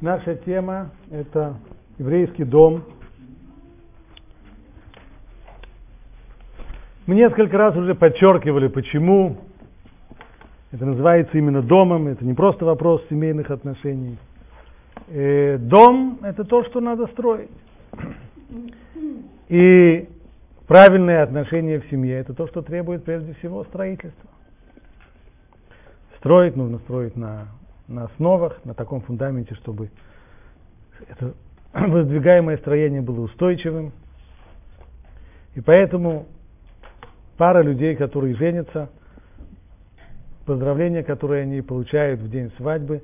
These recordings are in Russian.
Наша тема – это еврейский дом. Мы несколько раз уже подчеркивали, почему это называется именно домом. Это не просто вопрос семейных отношений. Э, дом – это то, что надо строить. И правильные отношения в семье – это то, что требует прежде всего строительства. Строить нужно строить на на основах, на таком фундаменте, чтобы это воздвигаемое строение было устойчивым. И поэтому пара людей, которые женятся, поздравления, которые они получают в день свадьбы,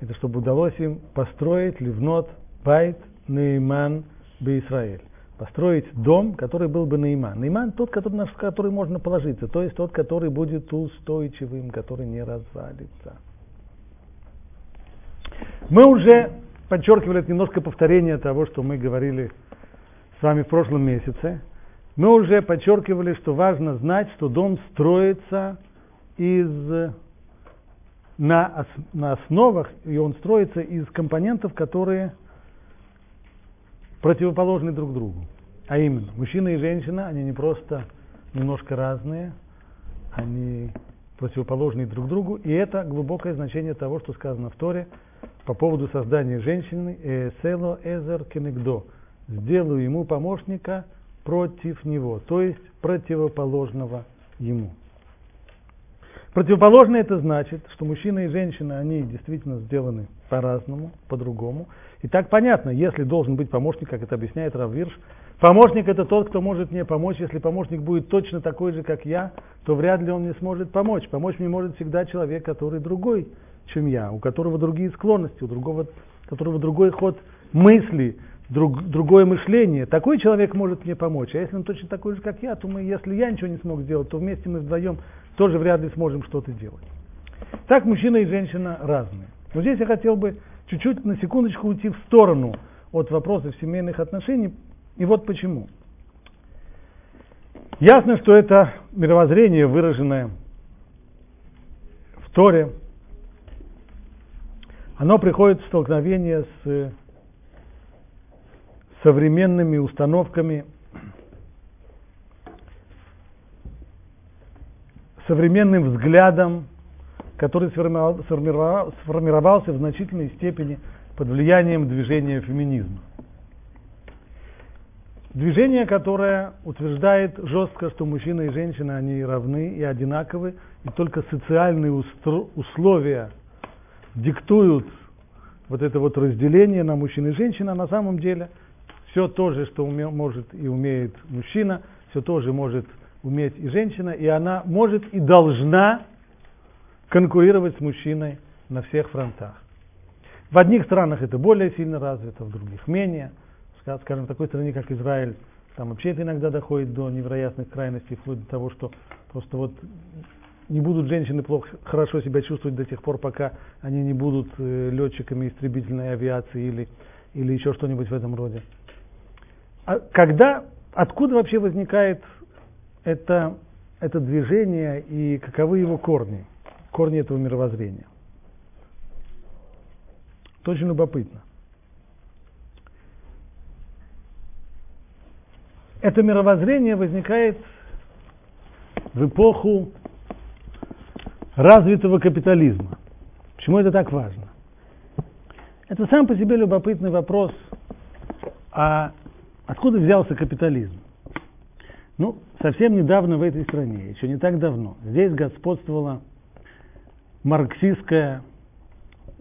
это чтобы удалось им построить ливнот байт нейман бы Израиль. Построить дом, который был бы Нейман. Нейман тот, который, на который можно положиться, то есть тот, который будет устойчивым, который не развалится. Мы уже подчеркивали, это немножко повторение того, что мы говорили с вами в прошлом месяце. Мы уже подчеркивали, что важно знать, что дом строится из, на, на основах, и он строится из компонентов, которые противоположны друг другу. А именно, мужчина и женщина, они не просто немножко разные, они противоположны друг другу, и это глубокое значение того, что сказано в Торе – по поводу создания женщины Село Эзер Кенегдо. Сделаю ему помощника против него, то есть противоположного ему. Противоположное это значит, что мужчина и женщина, они действительно сделаны по-разному, по-другому. И так понятно, если должен быть помощник, как это объясняет Раввирш, помощник это тот, кто может мне помочь. Если помощник будет точно такой же, как я, то вряд ли он мне сможет помочь. Помочь мне может всегда человек, который другой, чем я, у которого другие склонности, у другого, у которого другой ход мысли, друг, другое мышление. Такой человек может мне помочь. А если он точно такой же, как я, то мы, если я ничего не смог сделать, то вместе мы вдвоем тоже вряд ли сможем что-то делать. Так мужчина и женщина разные. Но здесь я хотел бы чуть-чуть на секундочку уйти в сторону от вопросов семейных отношений. И вот почему. Ясно, что это мировоззрение, выраженное в Торе, оно приходит в столкновение с современными установками, современным взглядом, который сформировался в значительной степени под влиянием движения феминизма. Движение, которое утверждает жестко, что мужчина и женщина, они равны и одинаковы, и только социальные условия диктуют вот это вот разделение на мужчин и женщин, а на самом деле все то же, что уме, может и умеет мужчина, все то же может уметь и женщина, и она может и должна конкурировать с мужчиной на всех фронтах. В одних странах это более сильно развито, в других менее. Скажем, в такой стране, как Израиль, там вообще это иногда доходит до невероятных крайностей, вплоть до того, что просто вот не будут женщины плохо, хорошо себя чувствовать до тех пор, пока они не будут э, летчиками истребительной авиации или, или еще что-нибудь в этом роде. А когда, откуда вообще возникает это, это движение и каковы его корни, корни этого мировоззрения? Это очень любопытно. Это мировоззрение возникает в эпоху развитого капитализма. Почему это так важно? Это сам по себе любопытный вопрос, а откуда взялся капитализм? Ну, совсем недавно в этой стране, еще не так давно, здесь господствовала марксистская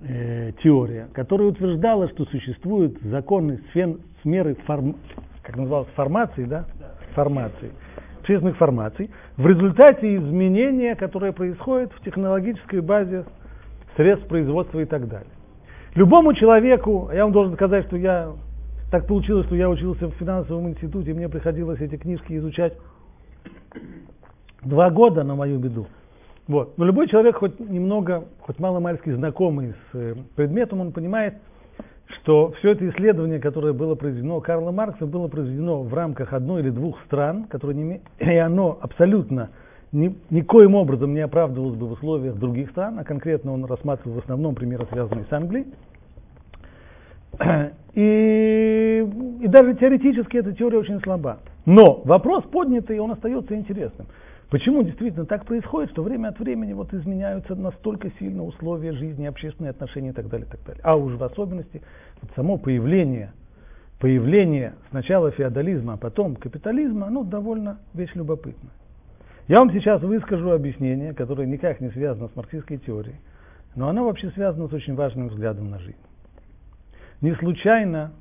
э, теория, которая утверждала, что существуют законы сфен, сферы форм, как называлось, формации, да? Формации общественных формаций в результате изменения, которое происходит в технологической базе средств производства и так далее. Любому человеку, я вам должен сказать, что я так получилось, что я учился в финансовом институте, мне приходилось эти книжки изучать два года на мою беду. Вот. Но любой человек, хоть немного, хоть мало-мальски знакомый с э, предметом, он понимает, что все это исследование, которое было произведено Карлом Марксом, было произведено в рамках одной или двух стран, которые не, и оно абсолютно ни, никоим образом не оправдывалось бы в условиях других стран, а конкретно он рассматривал в основном примеры, связанные с Англией. И, и даже теоретически эта теория очень слаба. Но вопрос поднятый, он остается интересным. Почему действительно так происходит, что время от времени вот изменяются настолько сильно условия жизни, общественные отношения и так далее, и так далее. А уж в особенности вот само появление, появление сначала феодализма, а потом капитализма, оно довольно вещь любопытная. Я вам сейчас выскажу объяснение, которое никак не связано с марксистской теорией, но оно вообще связано с очень важным взглядом на жизнь. Не случайно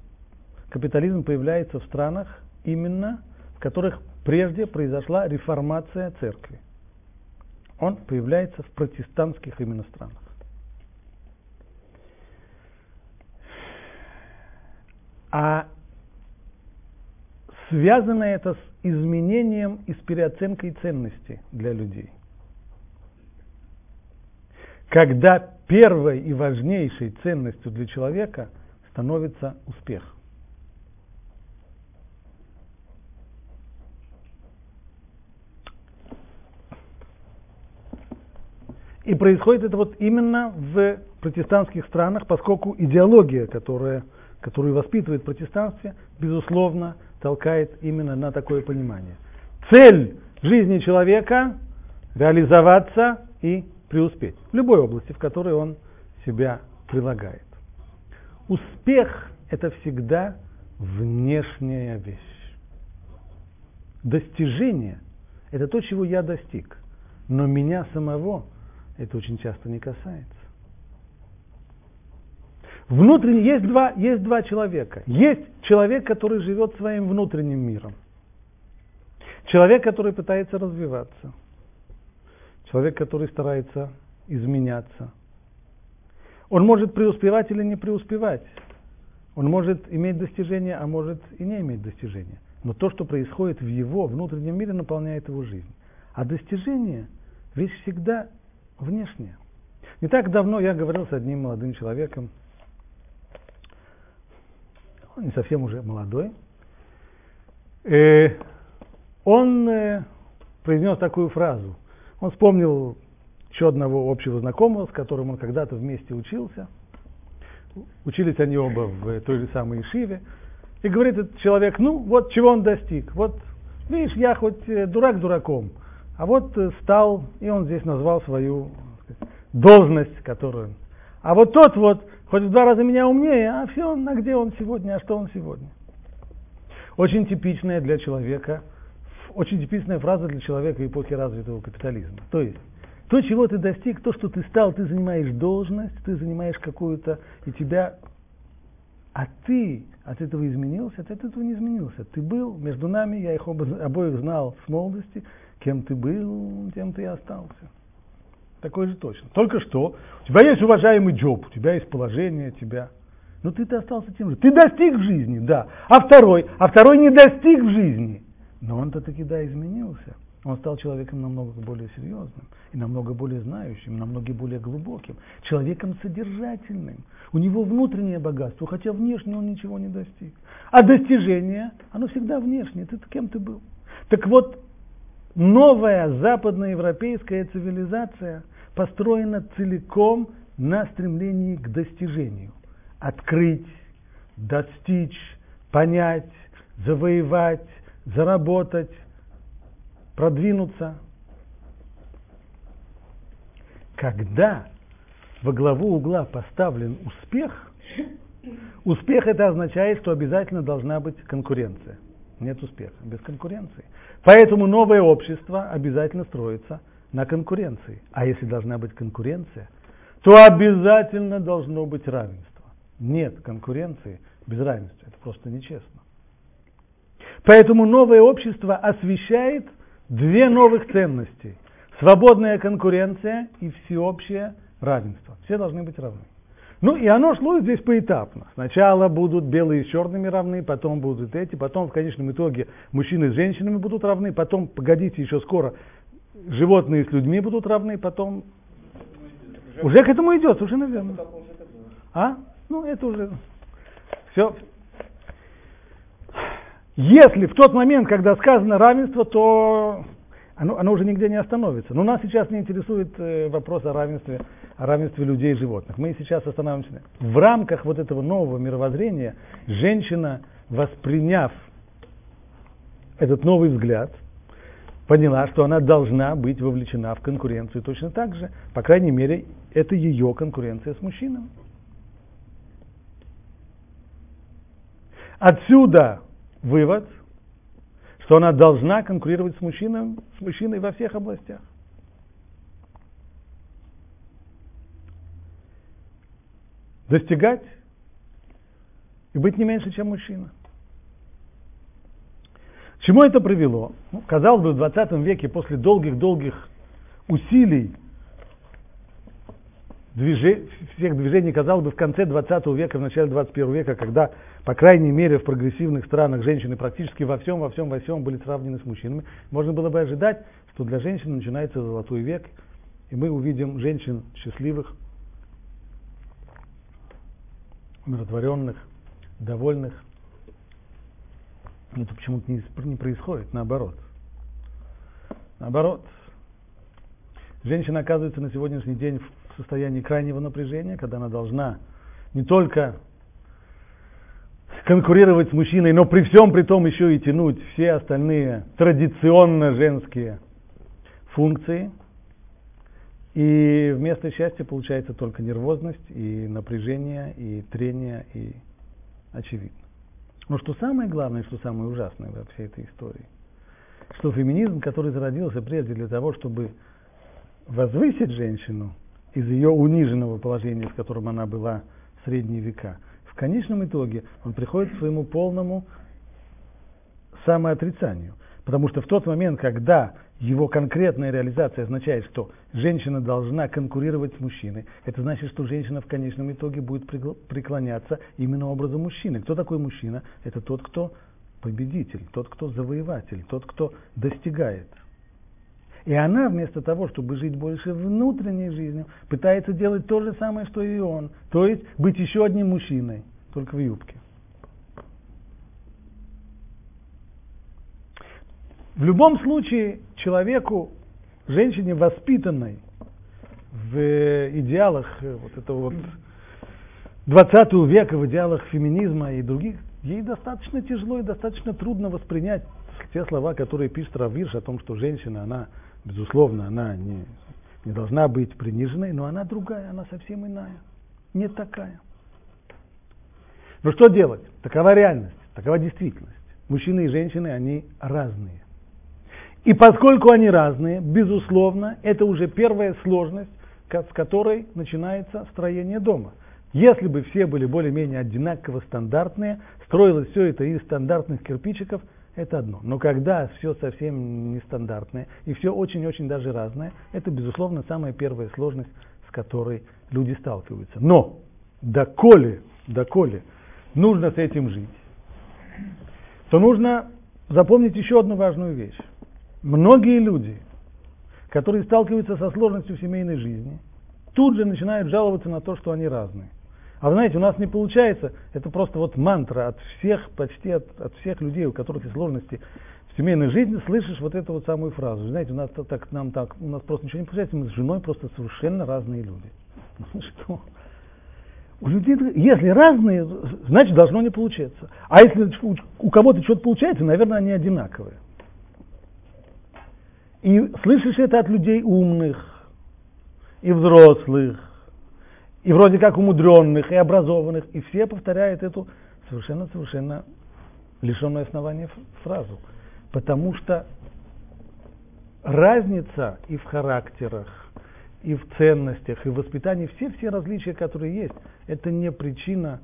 капитализм появляется в странах именно, в которых прежде произошла реформация церкви. Он появляется в протестантских именно странах. А связано это с изменением и с переоценкой ценностей для людей. Когда первой и важнейшей ценностью для человека – становится успех. И происходит это вот именно в протестантских странах, поскольку идеология, которая, которую воспитывает протестанство, безусловно, толкает именно на такое понимание. Цель жизни человека – реализоваться и преуспеть в любой области, в которой он себя прилагает. Успех – это всегда внешняя вещь. Достижение – это то, чего я достиг. Но меня самого это очень часто не касается. Внутренне есть два, есть два человека. Есть человек, который живет своим внутренним миром. Человек, который пытается развиваться. Человек, который старается изменяться – он может преуспевать или не преуспевать. Он может иметь достижения, а может и не иметь достижения. Но то, что происходит в его внутреннем мире, наполняет его жизнь. А достижение – вещь всегда внешняя. Не так давно я говорил с одним молодым человеком, он не совсем уже молодой, э, он э, произнес такую фразу. Он вспомнил еще одного общего знакомого, с которым он когда-то вместе учился. Учились они оба в той же самой Ишиве. И говорит этот человек, ну вот чего он достиг. Вот видишь, я хоть э, дурак дураком, а вот э, стал, и он здесь назвал свою должность, которую... А вот тот вот, хоть в два раза меня умнее, а все, на где он сегодня, а что он сегодня. Очень типичная для человека, очень типичная фраза для человека эпохи развитого капитализма. То есть, то, чего ты достиг, то, что ты стал, ты занимаешь должность, ты занимаешь какую-то, и тебя... А ты от этого изменился, от этого не изменился. Ты был между нами, я их оба, обоих знал с молодости, кем ты был, тем ты и остался. Такой же точно. Только что у тебя есть уважаемый джоб, у тебя есть положение, тебя. Но ты-то остался тем же. Ты достиг в жизни, да. А второй, а второй не достиг в жизни. Но он-то таки да изменился. Он стал человеком намного более серьезным, и намного более знающим, и намного более глубоким, человеком содержательным. У него внутреннее богатство, хотя внешне он ничего не достиг. А достижение, оно всегда внешнее. Ты кем ты был? Так вот, новая западноевропейская цивилизация построена целиком на стремлении к достижению. Открыть, достичь, понять, завоевать, заработать, продвинуться. Когда во главу угла поставлен успех, успех это означает, что обязательно должна быть конкуренция. Нет успеха без конкуренции. Поэтому новое общество обязательно строится на конкуренции. А если должна быть конкуренция, то обязательно должно быть равенство. Нет конкуренции без равенства. Это просто нечестно. Поэтому новое общество освещает две новых ценности. Свободная конкуренция и всеобщее равенство. Все должны быть равны. Ну и оно шло здесь поэтапно. Сначала будут белые с черными равны, потом будут эти, потом в конечном итоге мужчины с женщинами будут равны, потом, погодите, еще скоро животные с людьми будут равны, потом... Уже к этому идет, уже, наверное. А? Ну, это уже... Все, если в тот момент, когда сказано равенство, то оно, оно уже нигде не остановится. Но нас сейчас не интересует э, вопрос о равенстве о равенстве людей и животных. Мы сейчас останавливаемся. В рамках вот этого нового мировоззрения женщина, восприняв этот новый взгляд, поняла, что она должна быть вовлечена в конкуренцию точно так же. По крайней мере, это ее конкуренция с мужчинами. Отсюда вывод, что она должна конкурировать с мужчиной, с мужчиной во всех областях. Достигать и быть не меньше, чем мужчина. К чему это привело? Ну, казалось бы, в 20 веке, после долгих-долгих усилий движи, всех движений, казалось бы, в конце 20 века, в начале 21 века, когда, по крайней мере, в прогрессивных странах женщины практически во всем, во всем, во всем были сравнены с мужчинами, можно было бы ожидать, что для женщин начинается золотой век, и мы увидим женщин счастливых, умиротворенных, довольных, это почему-то не, не происходит, наоборот. Наоборот. Женщина оказывается на сегодняшний день в состоянии крайнего напряжения, когда она должна не только конкурировать с мужчиной, но при всем при том еще и тянуть все остальные традиционно женские функции. И вместо счастья получается только нервозность и напряжение, и трение, и очевидно. Но что самое главное, что самое ужасное во всей этой истории, что феминизм, который зародился прежде для того, чтобы возвысить женщину из ее униженного положения, в котором она была в средние века, в конечном итоге он приходит к своему полному самоотрицанию. Потому что в тот момент, когда его конкретная реализация означает, что женщина должна конкурировать с мужчиной, это значит, что женщина в конечном итоге будет преклоняться именно образом мужчины. Кто такой мужчина? Это тот, кто победитель, тот, кто завоеватель, тот, кто достигает. И она вместо того, чтобы жить больше внутренней жизнью, пытается делать то же самое, что и он. То есть быть еще одним мужчиной, только в юбке. В любом случае, человеку, женщине воспитанной в идеалах э, вот этого вот 20 века, в идеалах феминизма и других, ей достаточно тяжело и достаточно трудно воспринять те слова, которые пишет Равирш о том, что женщина, она, безусловно, она не, не должна быть приниженной, но она другая, она совсем иная, не такая. Но что делать? Такова реальность, такова действительность. Мужчины и женщины, они разные. И поскольку они разные, безусловно, это уже первая сложность, с которой начинается строение дома. Если бы все были более-менее одинаково стандартные, строилось все это из стандартных кирпичиков, это одно. Но когда все совсем нестандартное и все очень-очень даже разное, это, безусловно, самая первая сложность, с которой люди сталкиваются. Но доколе, доколе нужно с этим жить, то нужно запомнить еще одну важную вещь. Многие люди, которые сталкиваются со сложностью в семейной жизни, тут же начинают жаловаться на то, что они разные. А вы знаете, у нас не получается, это просто вот мантра от всех, почти от, от всех людей, у которых есть сложности в семейной жизни, слышишь вот эту вот самую фразу. Знаете, у нас так, нам так, у нас просто ничего не получается, мы с женой просто совершенно разные люди. Ну что? У людей, если разные, значит должно не получаться. А если у кого-то что-то получается, наверное, они одинаковые. И слышишь это от людей умных, и взрослых, и вроде как умудренных, и образованных, и все повторяют эту совершенно-совершенно лишенную основания фразу. Потому что разница и в характерах, и в ценностях, и в воспитании, все-все различия, которые есть, это не причина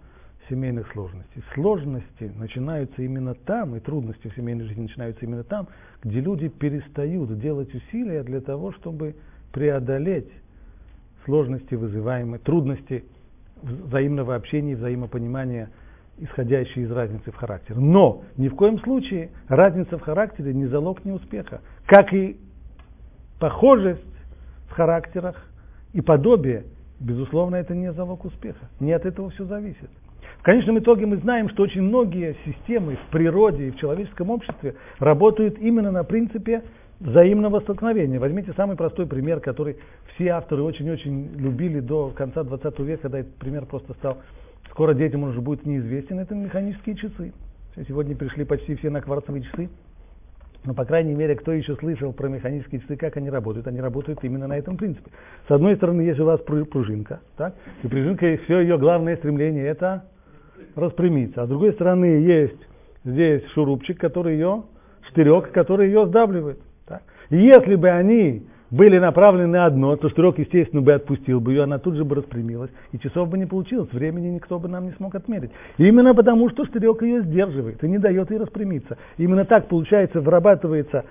семейных сложностей. Сложности начинаются именно там, и трудности в семейной жизни начинаются именно там, где люди перестают делать усилия для того, чтобы преодолеть сложности, вызываемые, трудности взаимного общения и взаимопонимания, исходящие из разницы в характере. Но ни в коем случае разница в характере не залог неуспеха. Как и похожесть в характерах и подобие, безусловно, это не залог успеха. Не от этого все зависит. В конечном итоге мы знаем, что очень многие системы в природе и в человеческом обществе работают именно на принципе взаимного столкновения. Возьмите самый простой пример, который все авторы очень-очень любили до конца 20 века, когда этот пример просто стал, скоро детям он уже будет неизвестен, это механические часы. Сегодня пришли почти все на кварцевые часы, но, по крайней мере, кто еще слышал про механические часы, как они работают? Они работают именно на этом принципе. С одной стороны, есть у вас пружинка, так? и пружинка, все ее главное стремление это распрямиться. А с другой стороны, есть здесь шурупчик, который ее, штырек, который ее сдавливает. Так? И если бы они были направлены на одно, то штырек, естественно, бы отпустил бы ее, она тут же бы распрямилась, и часов бы не получилось, времени никто бы нам не смог отмерить. Именно потому, что штырек ее сдерживает и не дает ей распрямиться. Именно так, получается, вырабатывается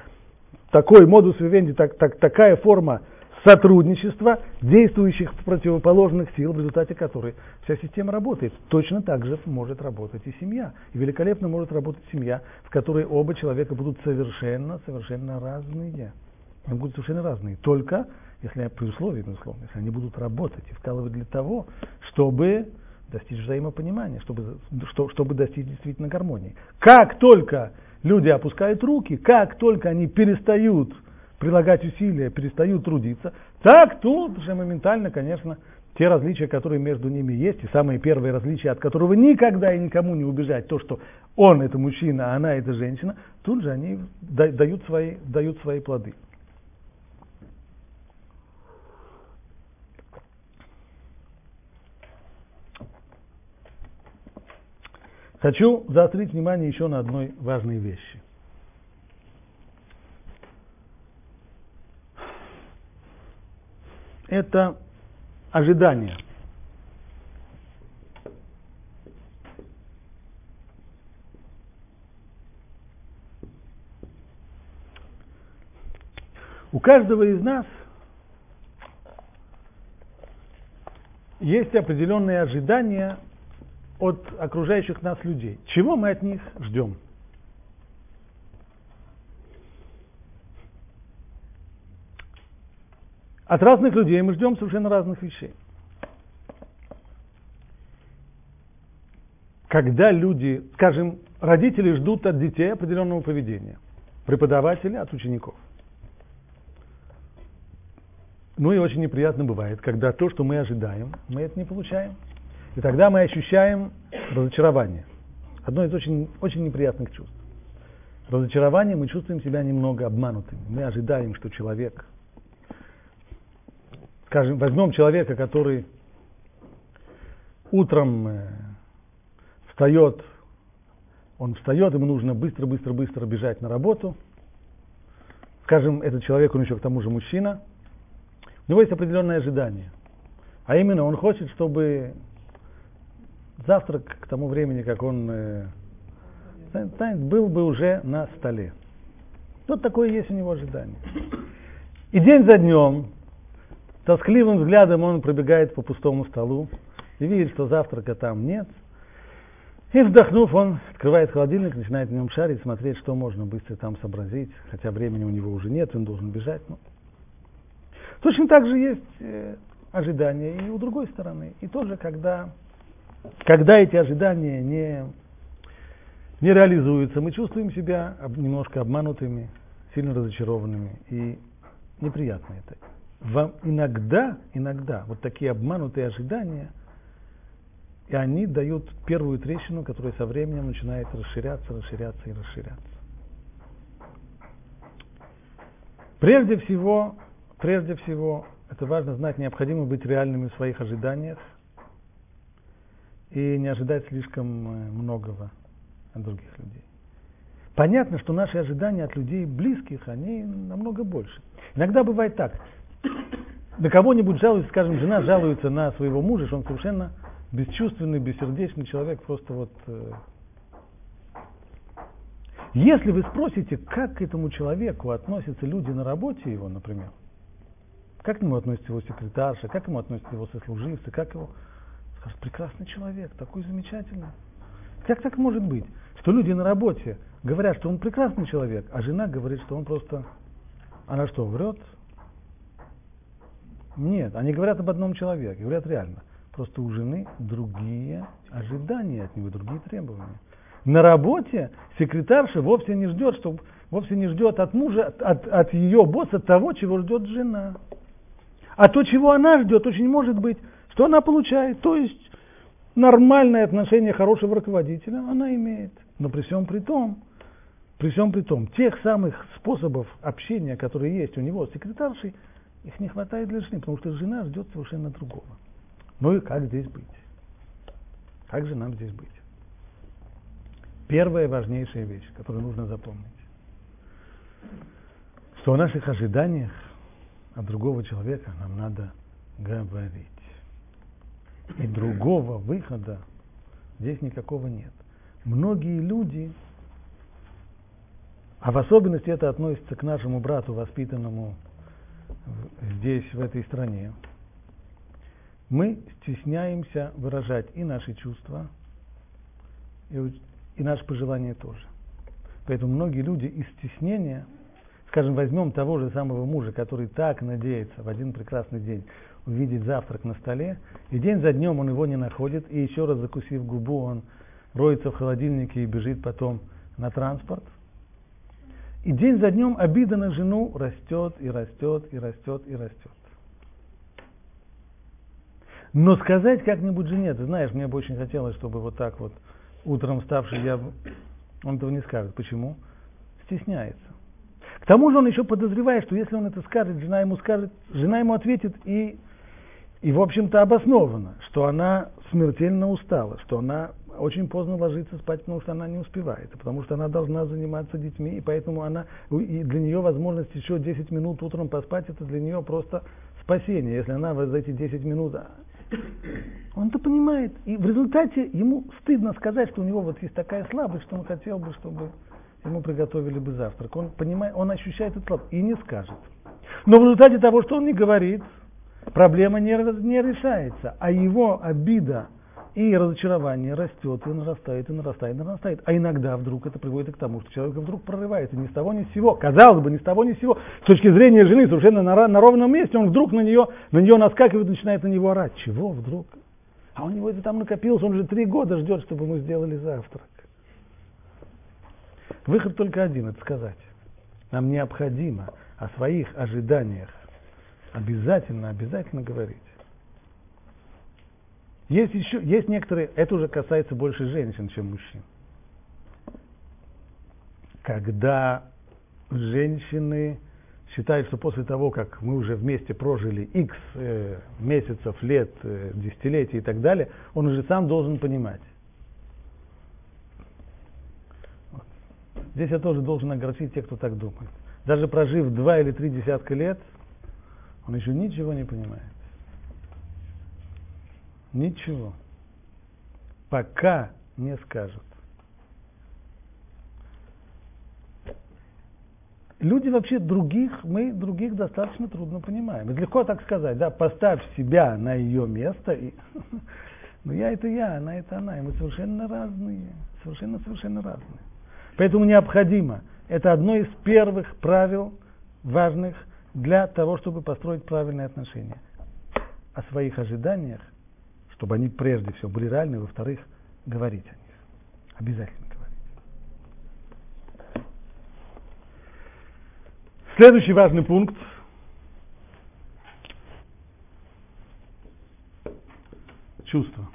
такой модус вивенди, так, так, такая форма сотрудничества действующих противоположных сил, в результате которой вся система работает. Точно так же может работать и семья. И великолепно может работать семья, в которой оба человека будут совершенно, совершенно разные. Они будут совершенно разные. Только, если при условии, безусловно, если они будут работать и вкалывать для того, чтобы достичь взаимопонимания, чтобы, что, чтобы достичь действительно гармонии. Как только люди опускают руки, как только они перестают прилагать усилия, перестают трудиться, так тут же моментально, конечно, те различия, которые между ними есть, и самое первое различие, от которого никогда и никому не убежать, то, что он это мужчина, а она это женщина, тут же они дают свои, дают свои плоды. Хочу заострить внимание еще на одной важной вещи. Это ожидание. У каждого из нас есть определенные ожидания от окружающих нас людей. Чего мы от них ждем? От разных людей мы ждем совершенно разных вещей. Когда люди, скажем, родители ждут от детей определенного поведения, преподаватели от учеников. Ну и очень неприятно бывает, когда то, что мы ожидаем, мы это не получаем. И тогда мы ощущаем разочарование. Одно из очень, очень неприятных чувств. Разочарование мы чувствуем себя немного обманутыми. Мы ожидаем, что человек, скажем, возьмем человека, который утром э, встает, он встает, ему нужно быстро-быстро-быстро бежать на работу. Скажем, этот человек, он еще к тому же мужчина. У него есть определенное ожидание. А именно, он хочет, чтобы завтрак к тому времени, как он э, был бы уже на столе. Вот такое есть у него ожидание. И день за днем, тоскливым взглядом он пробегает по пустому столу и видит, что завтрака там нет. И вздохнув, он открывает холодильник, начинает в нем шарить, смотреть, что можно быстро там сообразить, хотя времени у него уже нет, он должен бежать. Ну. Точно так же есть э, ожидания и у другой стороны. И тоже, когда когда эти ожидания не, не реализуются, мы чувствуем себя немножко обманутыми, сильно разочарованными и неприятно это. Вам иногда, иногда вот такие обманутые ожидания, и они дают первую трещину, которая со временем начинает расширяться, расширяться и расширяться. Прежде всего, прежде всего, это важно знать, необходимо быть реальными в своих ожиданиях – и не ожидать слишком э, многого от других людей. Понятно, что наши ожидания от людей близких, они намного больше. Иногда бывает так. На кого-нибудь жалуется, скажем, жена жалуется на своего мужа, что он совершенно бесчувственный, бессердечный человек, просто вот... Э. Если вы спросите, как к этому человеку относятся люди на работе его, например, как к нему относится его секретарша, как к нему относятся его сослуживцы, как его Скажет, прекрасный человек, такой замечательный. Как так может быть, что люди на работе говорят, что он прекрасный человек, а жена говорит, что он просто... Она что, врет? Нет, они говорят об одном человеке, говорят реально. Просто у жены другие ожидания от него, другие требования. На работе секретарша вовсе не ждет, что вовсе не ждет от мужа, от, от ее босса того, чего ждет жена. А то, чего она ждет, очень может быть, что она получает. То есть нормальное отношение хорошего руководителя она имеет. Но при всем при том, при всем при том, тех самых способов общения, которые есть у него с секретаршей, их не хватает для жены, потому что жена ждет совершенно другого. Ну и как здесь быть? Как же нам здесь быть? Первая важнейшая вещь, которую нужно запомнить, что о наших ожиданиях от другого человека нам надо говорить. И другого выхода здесь никакого нет. Многие люди, а в особенности это относится к нашему брату, воспитанному здесь, в этой стране, мы стесняемся выражать и наши чувства, и, и наши пожелания тоже. Поэтому многие люди из стеснения, скажем, возьмем того же самого мужа, который так надеется в один прекрасный день увидеть завтрак на столе, и день за днем он его не находит, и еще раз закусив губу, он роется в холодильнике и бежит потом на транспорт. И день за днем обида на жену растет и растет и растет и растет. Но сказать как-нибудь жене, ты знаешь, мне бы очень хотелось, чтобы вот так вот утром вставший я... Он этого не скажет. Почему? Стесняется. К тому же он еще подозревает, что если он это скажет, жена ему скажет, жена ему ответит и, и в общем-то обоснованно, что она смертельно устала, что она очень поздно ложится спать, потому что она не успевает, потому что она должна заниматься детьми, и поэтому она, и для нее возможность еще 10 минут утром поспать, это для нее просто спасение, если она за эти 10 минут он это понимает. И в результате ему стыдно сказать, что у него вот есть такая слабость, что он хотел бы, чтобы ему приготовили бы завтрак. Он понимает, он ощущает эту слабость и не скажет. Но в результате того, что он не говорит, проблема не, не решается, а его обида и разочарование растет и нарастает, и нарастает, и нарастает. А иногда вдруг это приводит к тому, что человек вдруг прорывается ни с того, ни с сего. Казалось бы, ни с того, ни с сего. С точки зрения жены, совершенно на, на ровном месте, он вдруг на нее, на нее наскакивает, начинает на него орать. Чего вдруг? А у него это там накопилось, он же три года ждет, чтобы мы сделали завтрак. Выход только один, это сказать. Нам необходимо о своих ожиданиях обязательно, обязательно говорить. Есть еще, есть некоторые, это уже касается больше женщин, чем мужчин. Когда женщины считают, что после того, как мы уже вместе прожили x э, месяцев, лет, э, десятилетий и так далее, он уже сам должен понимать. Здесь я тоже должен огорчить тех, кто так думает. Даже прожив два или три десятка лет, он еще ничего не понимает. Ничего. Пока не скажут. Люди вообще других, мы других достаточно трудно понимаем. Это легко так сказать, да, поставь себя на ее место, и, но я это я, она это она, и мы совершенно разные, совершенно-совершенно разные. Поэтому необходимо, это одно из первых правил важных для того, чтобы построить правильные отношения. О своих ожиданиях чтобы они прежде всего были реальны, во-вторых, говорить о них. Обязательно говорить. Следующий важный пункт. Чувство.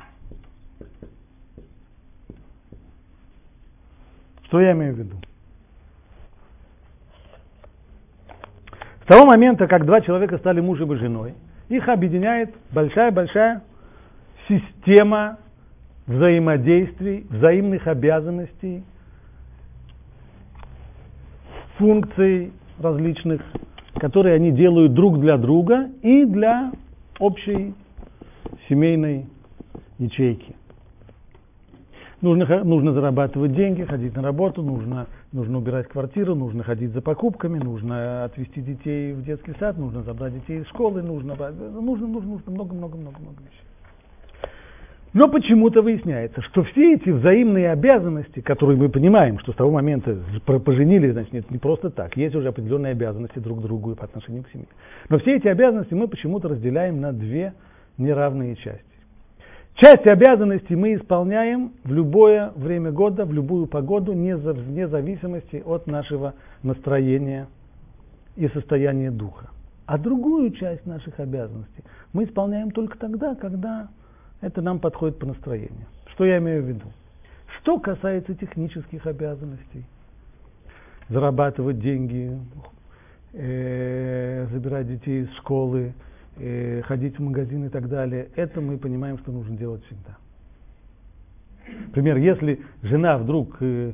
Что я имею в виду? С того момента, как два человека стали мужем и женой, их объединяет большая-большая система взаимодействий, взаимных обязанностей, функций различных, которые они делают друг для друга и для общей семейной ячейки. Нужно, нужно зарабатывать деньги, ходить на работу, нужно, нужно убирать квартиру, нужно ходить за покупками, нужно отвезти детей в детский сад, нужно забрать детей из школы, нужно, нужно, нужно, нужно много-много-много-много вещей. Но почему-то выясняется, что все эти взаимные обязанности, которые мы понимаем, что с того момента поженились, значит, это не просто так, есть уже определенные обязанности друг к другу по отношению к семье. Но все эти обязанности мы почему-то разделяем на две неравные части. Часть обязанностей мы исполняем в любое время года, в любую погоду, вне зависимости от нашего настроения и состояния духа. А другую часть наших обязанностей мы исполняем только тогда, когда это нам подходит по настроению. Что я имею в виду? Что касается технических обязанностей, зарабатывать деньги, э, забирать детей из школы, э, ходить в магазин и так далее, это мы понимаем, что нужно делать всегда. Например, если жена вдруг, э,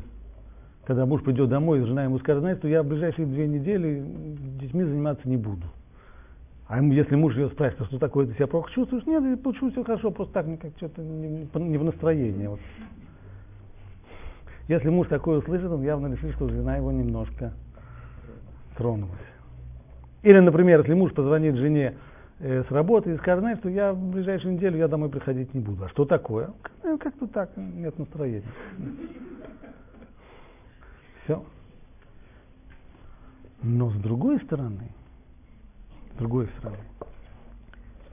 когда муж придет домой, жена ему скажет, знаете, что я в ближайшие две недели детьми заниматься не буду. А если муж ее спрашивает, что такое, ты себя плохо чувствуешь? Нет, я чувствую себя хорошо, просто так, как что-то не, не в настроении. Вот. Если муж такое услышит, он явно решит, что жена его немножко тронулась. Или, например, если муж позвонит жене э, с работы и скажет, знаешь, что я в ближайшую неделю я домой приходить не буду. А что такое? Ну, как-то так, нет настроения. Все. Но с другой стороны, другой стороны,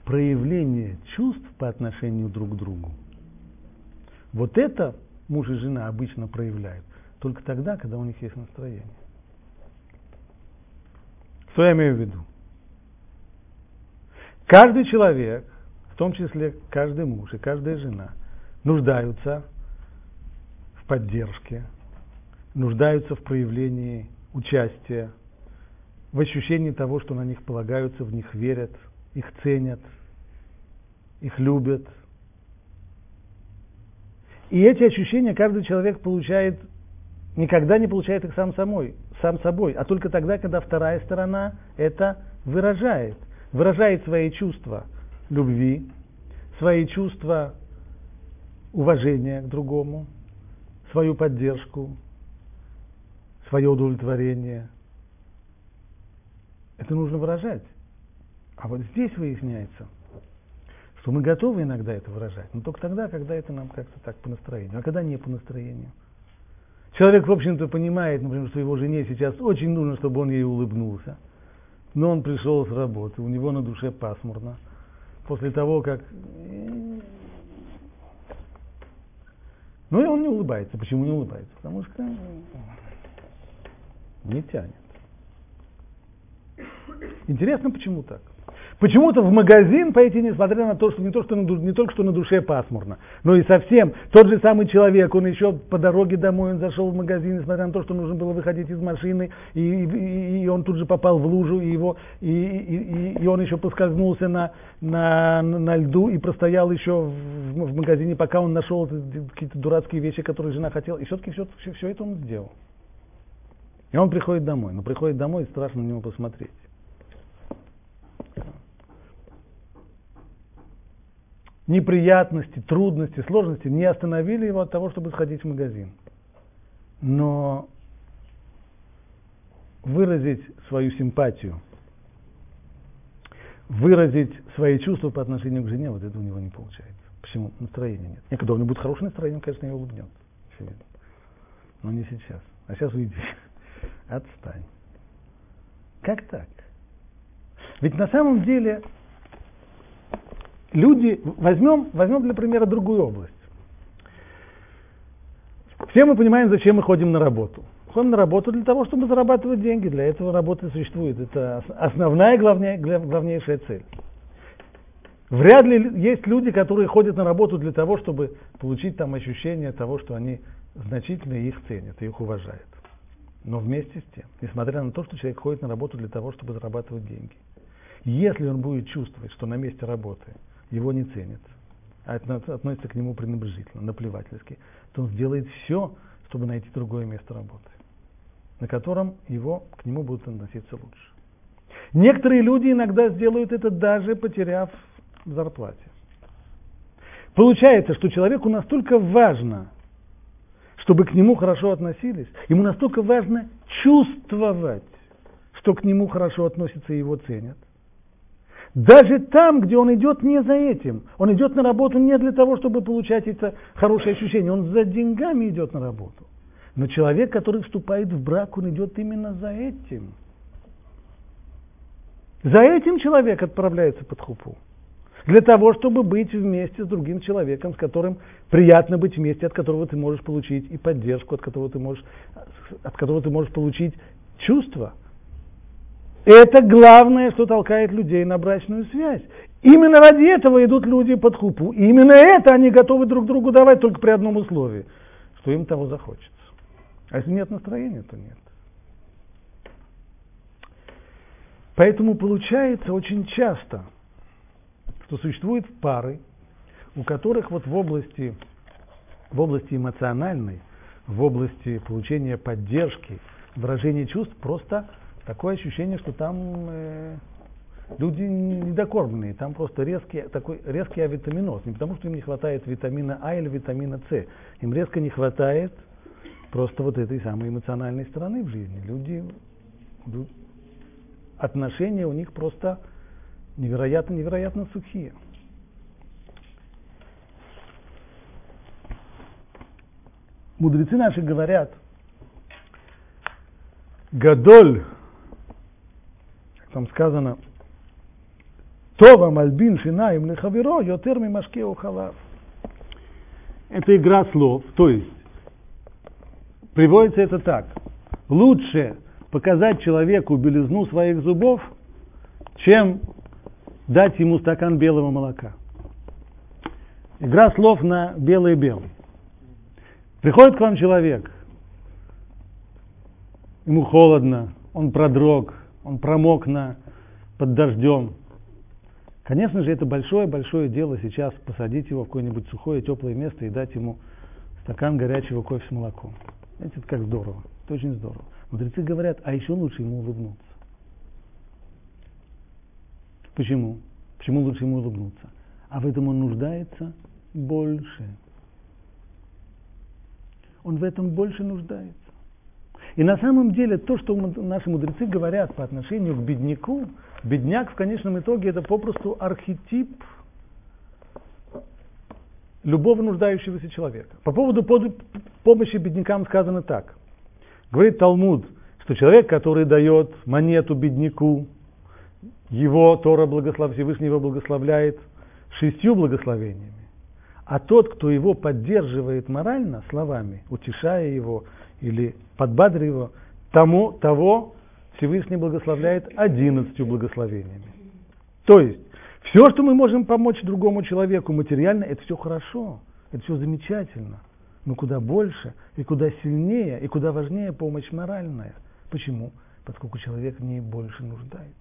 проявление чувств по отношению друг к другу, вот это муж и жена обычно проявляют только тогда, когда у них есть настроение. Что я имею в виду? Каждый человек, в том числе каждый муж и каждая жена, нуждаются в поддержке, нуждаются в проявлении участия, в ощущении того, что на них полагаются, в них верят, их ценят, их любят. И эти ощущения каждый человек получает, никогда не получает их сам самой, сам собой, а только тогда, когда вторая сторона это выражает. Выражает свои чувства любви, свои чувства уважения к другому, свою поддержку, свое удовлетворение. Это нужно выражать. А вот здесь выясняется, что мы готовы иногда это выражать, но только тогда, когда это нам как-то так по настроению, а когда не по настроению – Человек, в общем-то, понимает, например, что его жене сейчас очень нужно, чтобы он ей улыбнулся. Но он пришел с работы, у него на душе пасмурно. После того, как... Ну и он не улыбается. Почему не улыбается? Потому что не тянет. Интересно, почему так? Почему-то в магазин пойти, несмотря на то, что не, то, что на, не только что на душе пасмурно, но и совсем тот же самый человек, он еще по дороге домой, он зашел в магазин, несмотря на то, что нужно было выходить из машины, и, и, и он тут же попал в лужу, и, его, и, и, и он еще поскользнулся на, на, на льду и простоял еще в, в магазине, пока он нашел какие-то дурацкие вещи, которые жена хотела. И все-таки все, все, все это он сделал. И он приходит домой. Но приходит домой, и страшно на него посмотреть. Неприятности, трудности, сложности не остановили его от того, чтобы сходить в магазин. Но выразить свою симпатию, выразить свои чувства по отношению к жене, вот это у него не получается. Почему? Настроения нет. И когда у него будет хорошее настроение, он, конечно, ее улыбнется. Но не сейчас. А сейчас уйди. Отстань. Как так? Ведь на самом деле люди, возьмем, возьмем для примера другую область. Все мы понимаем, зачем мы ходим на работу. Ходим на работу для того, чтобы зарабатывать деньги. Для этого работа существует. Это основная, главнее, главнейшая цель. Вряд ли есть люди, которые ходят на работу для того, чтобы получить там ощущение того, что они значительно их ценят и их уважают. Но вместе с тем, несмотря на то, что человек ходит на работу для того, чтобы зарабатывать деньги, если он будет чувствовать, что на месте работы его не ценят, а относится к нему пренебрежительно, наплевательски, то он сделает все, чтобы найти другое место работы, на котором его, к нему будут относиться лучше. Некоторые люди иногда сделают это даже потеряв в зарплате. Получается, что человеку настолько важно, чтобы к нему хорошо относились, ему настолько важно чувствовать, что к нему хорошо относятся и его ценят, даже там, где он идет не за этим. Он идет на работу не для того, чтобы получать это хорошее ощущение. Он за деньгами идет на работу. Но человек, который вступает в брак, он идет именно за этим. За этим человек отправляется под хупу. для того, чтобы быть вместе с другим человеком, с которым приятно быть вместе, от которого ты можешь получить и поддержку, от которого ты можешь, от которого ты можешь получить чувства. Это главное, что толкает людей на брачную связь. Именно ради этого идут люди под хупу. И именно это они готовы друг другу давать только при одном условии, что им того захочется. А если нет настроения, то нет. Поэтому получается очень часто, что существуют пары, у которых вот в области, в области эмоциональной, в области получения поддержки, выражения чувств, просто такое ощущение, что там э, люди недокормленные, там просто резкий, такой резкий авитаминоз. Не потому, что им не хватает витамина А или витамина С. Им резко не хватает просто вот этой самой эмоциональной стороны в жизни. Люди, отношения у них просто невероятно-невероятно сухие. Мудрецы наши говорят, Гадоль, там сказано, Това мальбин шинаем лехаверо, йотер мимашке ухалав. Это игра слов, то есть приводится это так. Лучше показать человеку белизну своих зубов, чем дать ему стакан белого молока. Игра слов на белый-белый. Приходит к вам человек, ему холодно, он продрог, он промок на, под дождем. Конечно же, это большое-большое дело сейчас посадить его в какое-нибудь сухое, теплое место и дать ему стакан горячего кофе с молоком. Знаете, это как здорово, это очень здорово. Мудрецы говорят, а еще лучше ему улыбнуться. Почему? Почему лучше ему улыбнуться? А в этом он нуждается больше. Он в этом больше нуждается. И на самом деле то, что наши мудрецы говорят по отношению к бедняку, бедняк в конечном итоге это попросту архетип любого нуждающегося человека. По поводу помощи беднякам сказано так. Говорит Талмуд, что человек, который дает монету бедняку, его Тора благослов, Всевышний его благословляет шестью благословениями. А тот, кто его поддерживает морально словами, утешая его или подбадривая его, тому, того Всевышний благословляет одиннадцатью благословениями. То есть, все, что мы можем помочь другому человеку материально, это все хорошо, это все замечательно. Но куда больше, и куда сильнее, и куда важнее помощь моральная. Почему? Поскольку человек в ней больше нуждается.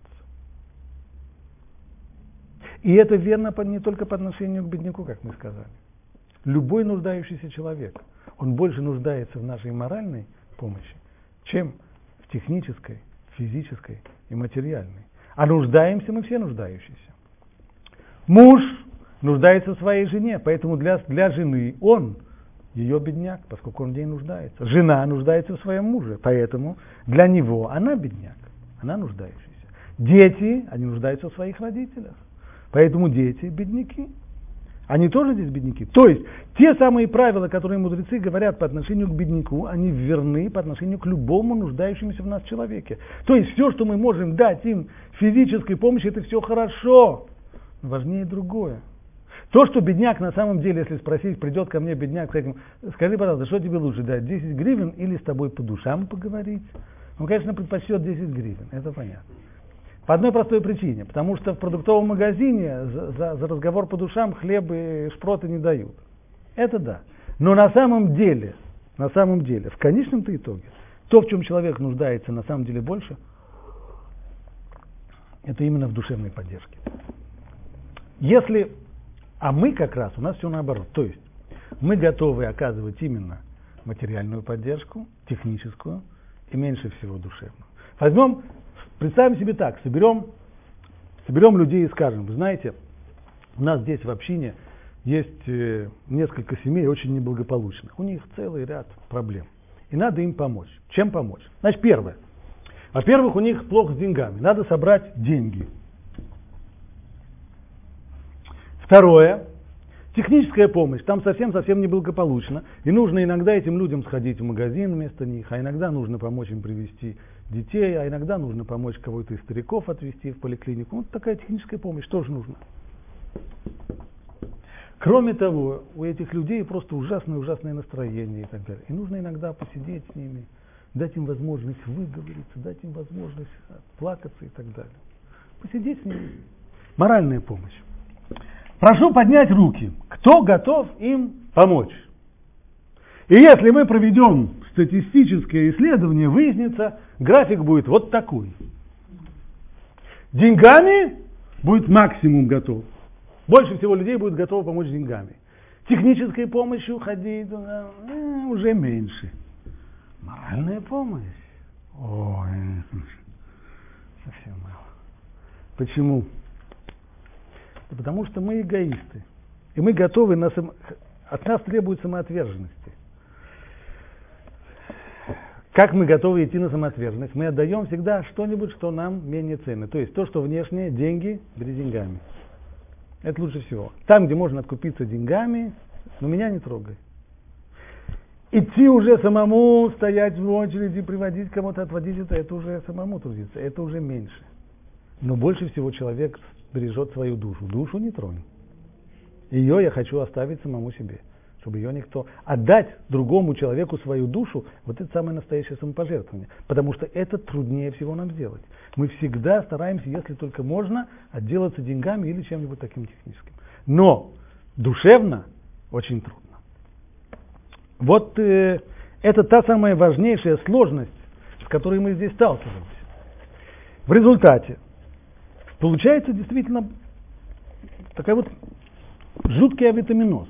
И это верно не только по отношению к бедняку, как мы сказали. Любой нуждающийся человек, он больше нуждается в нашей моральной помощи, чем в технической, физической и материальной. А нуждаемся мы все нуждающиеся. Муж нуждается в своей жене, поэтому для, для жены он ее бедняк, поскольку он в ней нуждается. Жена нуждается в своем муже, поэтому для него она бедняк, она нуждающаяся. Дети, они нуждаются в своих родителях. Поэтому дети бедняки. Они тоже здесь бедняки. То есть, те самые правила, которые мудрецы говорят по отношению к бедняку, они верны по отношению к любому нуждающемуся в нас человеке. То есть, все, что мы можем дать им физической помощи, это все хорошо. Важнее другое. То, что бедняк на самом деле, если спросить, придет ко мне бедняк с скажи, пожалуйста, что тебе лучше дать, 10 гривен или с тобой по душам поговорить? Он, конечно, предпочтет 10 гривен, это понятно. По одной простой причине, потому что в продуктовом магазине за, за, за разговор по душам хлеб и шпроты не дают. Это да. Но на самом деле, на самом деле, в конечном-то итоге, то, в чем человек нуждается на самом деле больше, это именно в душевной поддержке. Если, а мы как раз, у нас все наоборот, то есть мы готовы оказывать именно материальную поддержку, техническую и меньше всего душевную. Возьмем Представим себе так, соберем, соберем людей и скажем, вы знаете, у нас здесь в общине есть э, несколько семей очень неблагополучных. У них целый ряд проблем. И надо им помочь. Чем помочь? Значит, первое. Во-первых, у них плохо с деньгами. Надо собрать деньги. Второе. Техническая помощь. Там совсем-совсем неблагополучно. И нужно иногда этим людям сходить в магазин вместо них, а иногда нужно помочь им привезти детей, а иногда нужно помочь кого-то из стариков отвезти в поликлинику. Вот такая техническая помощь тоже нужна. Кроме того, у этих людей просто ужасное-ужасное настроение и так далее. И нужно иногда посидеть с ними, дать им возможность выговориться, дать им возможность плакаться и так далее. Посидеть с ними. Моральная помощь. Прошу поднять руки. Кто готов им помочь? И если мы проведем статистическое исследование, выяснится, график будет вот такой. Деньгами будет максимум готов. Больше всего людей будет готово помочь деньгами. Технической помощью ходить э, уже меньше. Моральная помощь. Ой, совсем мало. Почему? Да потому что мы эгоисты. И мы готовы, на от нас требует самоотверженности. Как мы готовы идти на самоотверженность? Мы отдаем всегда что-нибудь, что нам менее ценно. То есть то, что внешнее, деньги, бери деньгами. Это лучше всего. Там, где можно откупиться деньгами, но меня не трогай. Идти уже самому, стоять в очереди, приводить кому-то, отводить это, это уже самому трудиться, это уже меньше. Но больше всего человек бережет свою душу. Душу не тронь. Ее я хочу оставить самому себе чтобы ее никто... Отдать другому человеку свою душу, вот это самое настоящее самопожертвование. Потому что это труднее всего нам сделать. Мы всегда стараемся, если только можно, отделаться деньгами или чем-нибудь таким техническим. Но душевно очень трудно. Вот э, это та самая важнейшая сложность, с которой мы здесь сталкиваемся. В результате получается действительно такая вот жуткий авитаминоз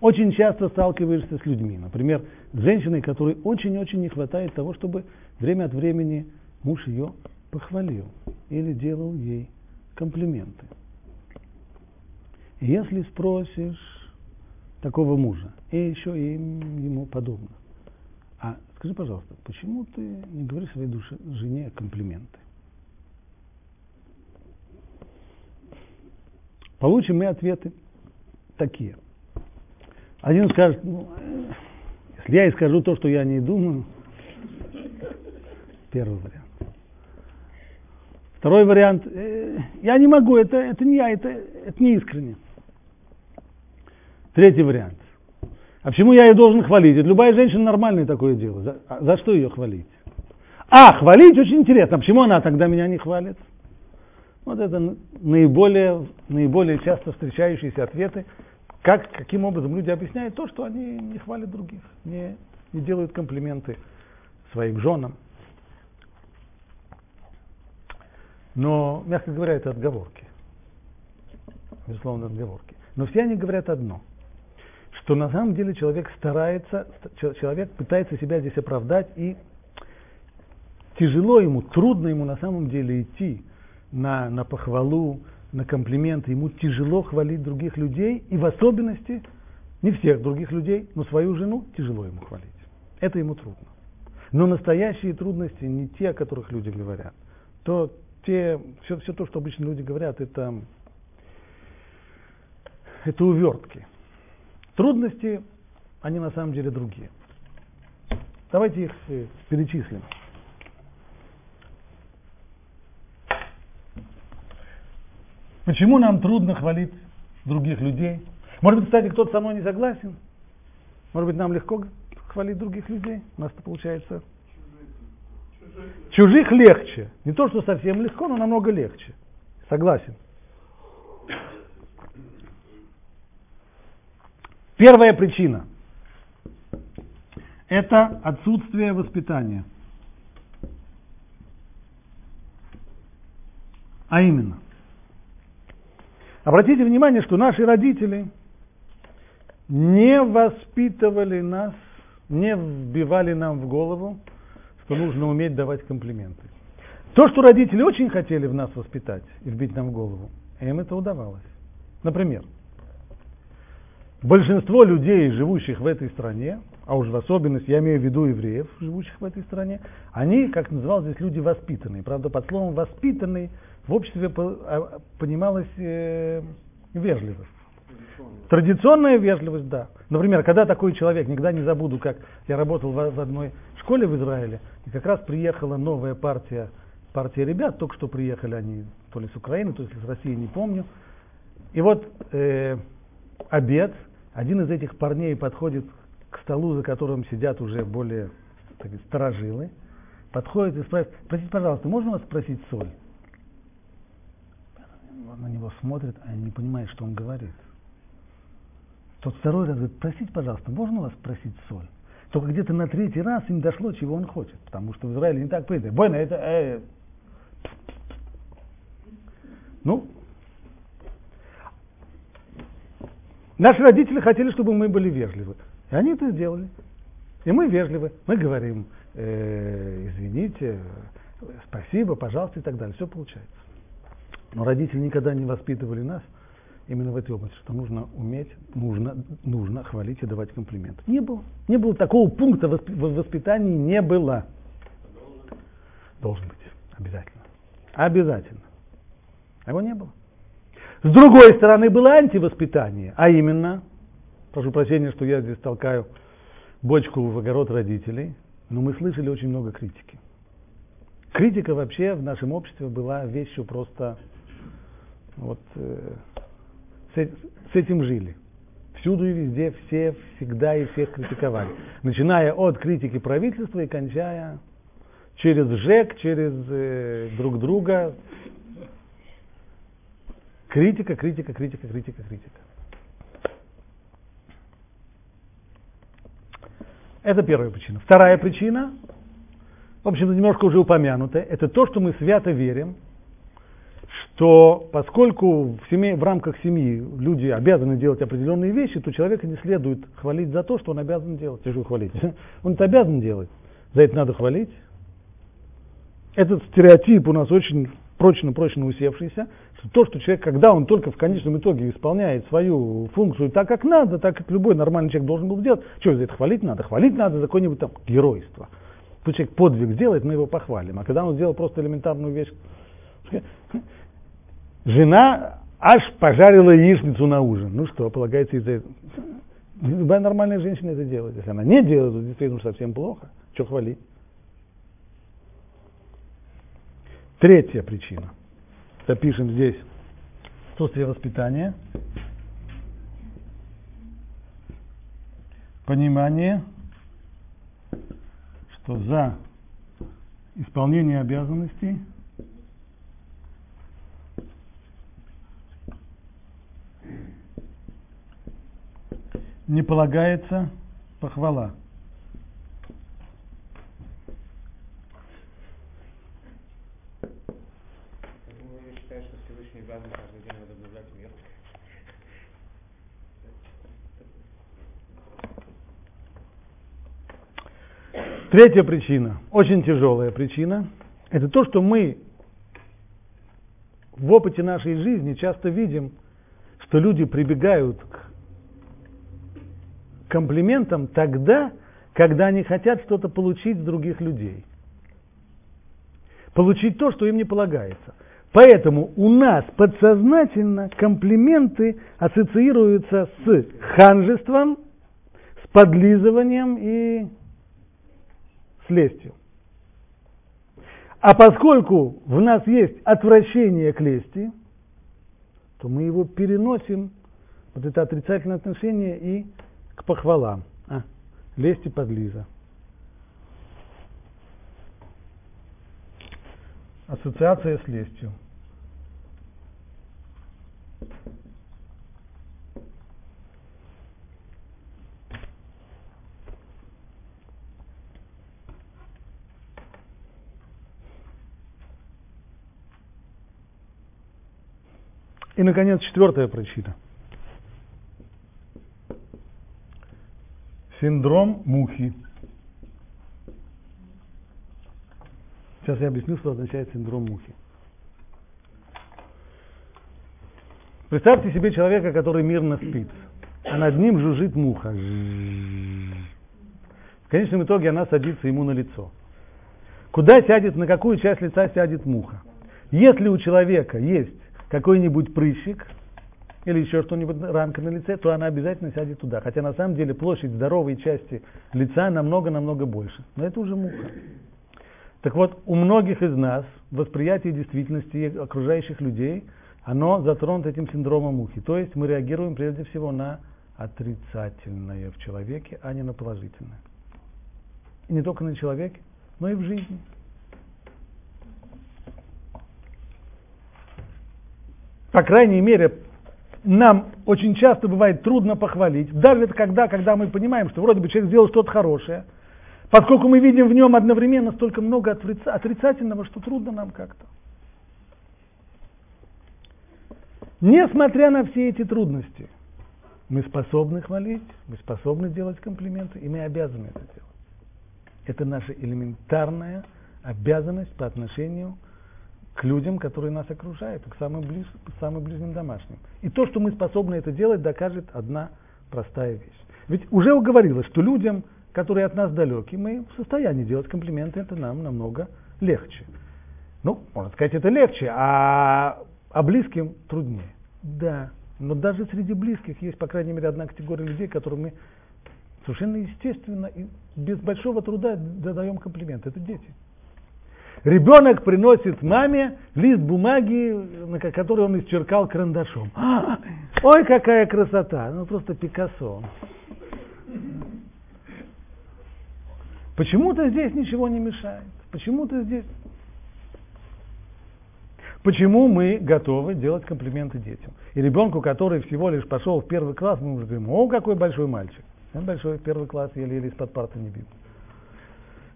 очень часто сталкиваешься с людьми. Например, с женщиной, которой очень-очень не хватает того, чтобы время от времени муж ее похвалил или делал ей комплименты. Если спросишь такого мужа, и еще и ему подобно, а скажи, пожалуйста, почему ты не говоришь своей душе, жене комплименты? Получим мы ответы такие – один скажет, ну, если я и скажу то, что я не думаю, первый вариант. Второй вариант, э, я не могу, это, это не я, это, это не искренне. Третий вариант. А почему я ее должен хвалить? Это любая женщина нормальное такое дело. За, а за что ее хвалить? А, хвалить очень интересно. А почему она тогда меня не хвалит? Вот это наиболее, наиболее часто встречающиеся ответы как, каким образом люди объясняют то, что они не хвалят других, не, не делают комплименты своим женам. Но, мягко говоря, это отговорки. Безусловно, отговорки. Но все они говорят одно, что на самом деле человек старается, человек пытается себя здесь оправдать, и тяжело ему, трудно ему на самом деле идти на, на похвалу, на комплименты, ему тяжело хвалить других людей, и в особенности, не всех других людей, но свою жену тяжело ему хвалить. Это ему трудно. Но настоящие трудности не те, о которых люди говорят. То те, все, все то, что обычно люди говорят, это, это увертки. Трудности, они на самом деле другие. Давайте их э, перечислим. Почему нам трудно хвалить других людей? Может быть, кстати, кто-то со мной не согласен? Может быть, нам легко хвалить других людей? У нас это получается... Чужих легче. Не то, что совсем легко, но намного легче. Согласен. Первая причина – это отсутствие воспитания. А именно – Обратите внимание, что наши родители не воспитывали нас, не вбивали нам в голову, что нужно уметь давать комплименты. То, что родители очень хотели в нас воспитать и вбить нам в голову, им это удавалось. Например, большинство людей, живущих в этой стране, а уж в особенности, я имею в виду евреев, живущих в этой стране, они, как называл здесь люди, воспитанные. Правда, под словом «воспитанный» в обществе а, понималась э, вежливость. Традиционная вежливость, да. Например, когда такой человек, никогда не забуду, как я работал в, в одной школе в Израиле, и как раз приехала новая партия, партия ребят, только что приехали они то ли с Украины, то ли с России, не помню. И вот э, обед, один из этих парней подходит к столу, за которым сидят уже более так сказать, подходит и спрашивает, простите, пожалуйста, можно вас спросить соль? На него смотрит, а не понимает, что он говорит. Тот второй раз говорит, простите, пожалуйста, можно вас спросить соль? Только где-то на третий раз им дошло, чего он хочет, потому что в Израиле не так принято. Бойно, это... Э, ну, наши родители хотели, чтобы мы были вежливы. И они это сделали. И мы вежливы. Мы говорим, э, извините, спасибо, пожалуйста и так далее. Все получается. Но родители никогда не воспитывали нас именно в этой области, что нужно уметь, нужно, нужно хвалить и давать комплименты. Не было. Не было такого пункта в воспитании, не было. Должен быть. Обязательно. Обязательно. А его не было. С другой стороны, было антивоспитание, а именно, прошу прощения, что я здесь толкаю бочку в огород родителей, но мы слышали очень много критики. Критика вообще в нашем обществе была вещью просто вот э, с, этим жили. Всюду и везде все всегда и всех критиковали. Начиная от критики правительства и кончая через ЖЭК, через э, друг друга. Критика, критика, критика, критика, критика. Это первая причина. Вторая причина, в общем-то, немножко уже упомянутая, это то, что мы свято верим, что поскольку в, семье, в рамках семьи люди обязаны делать определенные вещи, то человека не следует хвалить за то, что он обязан делать. Тяжело хвалить. Он это обязан делать. За это надо хвалить. Этот стереотип у нас очень прочно-прочно усевшийся, что то, что человек, когда он только в конечном итоге исполняет свою функцию так, как надо, так, как любой нормальный человек должен был сделать, что за это хвалить надо? Хвалить надо за какое-нибудь там геройство. Тут человек подвиг сделает, мы его похвалим. А когда он сделал просто элементарную вещь, жена аж пожарила яичницу на ужин. Ну что, полагается из-за этого. Любая нормальная женщина это делает. Если она не делает, то действительно совсем плохо. Что хвалить? Третья причина. Запишем здесь отсутствие воспитания. Понимание, что за исполнение обязанностей не полагается похвала. Третья причина, очень тяжелая причина, это то, что мы в опыте нашей жизни часто видим, что люди прибегают к комплиментам тогда, когда они хотят что-то получить с других людей. Получить то, что им не полагается. Поэтому у нас подсознательно комплименты ассоциируются с ханжеством, с подлизыванием и с лестью. А поскольку в нас есть отвращение к лести, то мы его переносим, вот это отрицательное отношение и к похвалам. А, лесть и подлиза. Ассоциация с лестью. И, наконец, четвертая причина – Синдром мухи. Сейчас я объясню, что означает синдром мухи. Представьте себе человека, который мирно спит, а над ним жужжит муха. В конечном итоге она садится ему на лицо. Куда сядет, на какую часть лица сядет муха? Если у человека есть какой-нибудь прыщик, или еще что-нибудь, ранка на лице, то она обязательно сядет туда. Хотя на самом деле площадь здоровой части лица намного-намного больше. Но это уже муха. Так вот, у многих из нас восприятие действительности окружающих людей оно затронуто этим синдромом мухи. То есть мы реагируем прежде всего на отрицательное в человеке, а не на положительное. И не только на человеке, но и в жизни. По крайней мере, нам очень часто бывает трудно похвалить, даже когда, когда мы понимаем, что вроде бы человек сделал что-то хорошее, поскольку мы видим в нем одновременно столько много отрицательного, что трудно нам как-то. Несмотря на все эти трудности, мы способны хвалить, мы способны делать комплименты, и мы обязаны это делать. Это наша элементарная обязанность по отношению к людям, которые нас окружают, к самым, ближ, к самым ближним домашним. И то, что мы способны это делать, докажет одна простая вещь. Ведь уже уговорилось, что людям, которые от нас далеки, мы в состоянии делать комплименты, это нам намного легче. Ну, можно сказать, это легче, а, а близким труднее. Да, но даже среди близких есть, по крайней мере, одна категория людей, которым мы совершенно естественно и без большого труда задаем комплименты. Это дети. Ребенок приносит маме лист бумаги, на который он исчеркал карандашом. А, ой, какая красота! Ну, просто Пикассо. Почему-то здесь ничего не мешает. Почему-то здесь... Почему мы готовы делать комплименты детям? И ребенку, который всего лишь пошел в первый класс, мы уже говорим, о, какой большой мальчик. Большой первый класс еле-еле из-под парты не видно.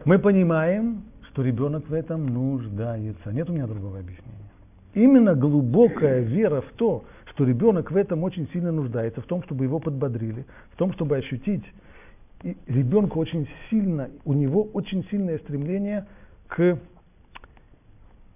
Мы понимаем, что ребенок в этом нуждается. Нет у меня другого объяснения. Именно глубокая вера в то, что ребенок в этом очень сильно нуждается, в том, чтобы его подбодрили, в том, чтобы ощутить. И ребенку очень сильно, у него очень сильное стремление к,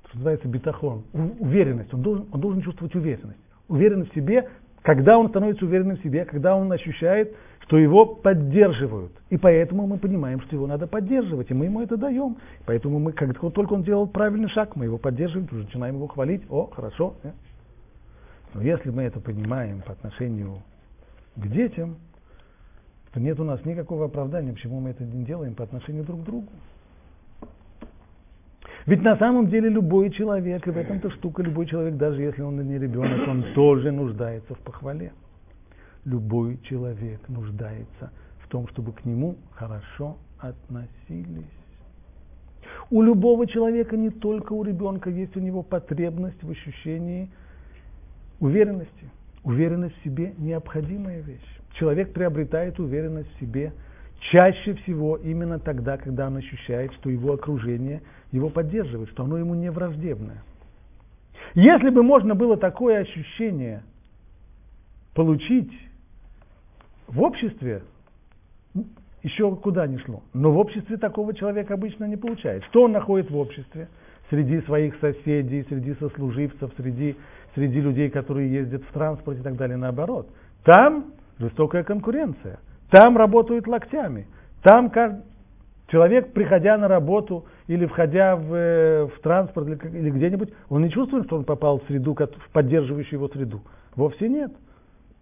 что называется, бетахон, уверенность. Он должен, он должен чувствовать уверенность. Уверенность в себе, когда он становится уверенным в себе, когда он ощущает, что его поддерживают. И поэтому мы понимаем, что его надо поддерживать, и мы ему это даем. Поэтому мы, как только он делал правильный шаг, мы его поддерживаем, уже начинаем его хвалить. О, хорошо. Э. Но если мы это понимаем по отношению к детям, то нет у нас никакого оправдания, почему мы это не делаем по отношению друг к другу. Ведь на самом деле любой человек, и в этом-то штука, любой человек, даже если он не ребенок, он тоже нуждается в похвале любой человек нуждается в том, чтобы к нему хорошо относились. У любого человека, не только у ребенка, есть у него потребность в ощущении уверенности. Уверенность в себе – необходимая вещь. Человек приобретает уверенность в себе чаще всего именно тогда, когда он ощущает, что его окружение его поддерживает, что оно ему не враждебное. Если бы можно было такое ощущение получить в обществе еще куда ни шло. Но в обществе такого человека обычно не получает. Что он находит в обществе? Среди своих соседей, среди сослуживцев, среди, среди людей, которые ездят в транспорте и так далее, наоборот. Там жестокая конкуренция. Там работают локтями. Там человек, приходя на работу или входя в, э, в транспорт или, или где-нибудь, он не чувствует, что он попал в среду, в поддерживающую его среду. Вовсе нет.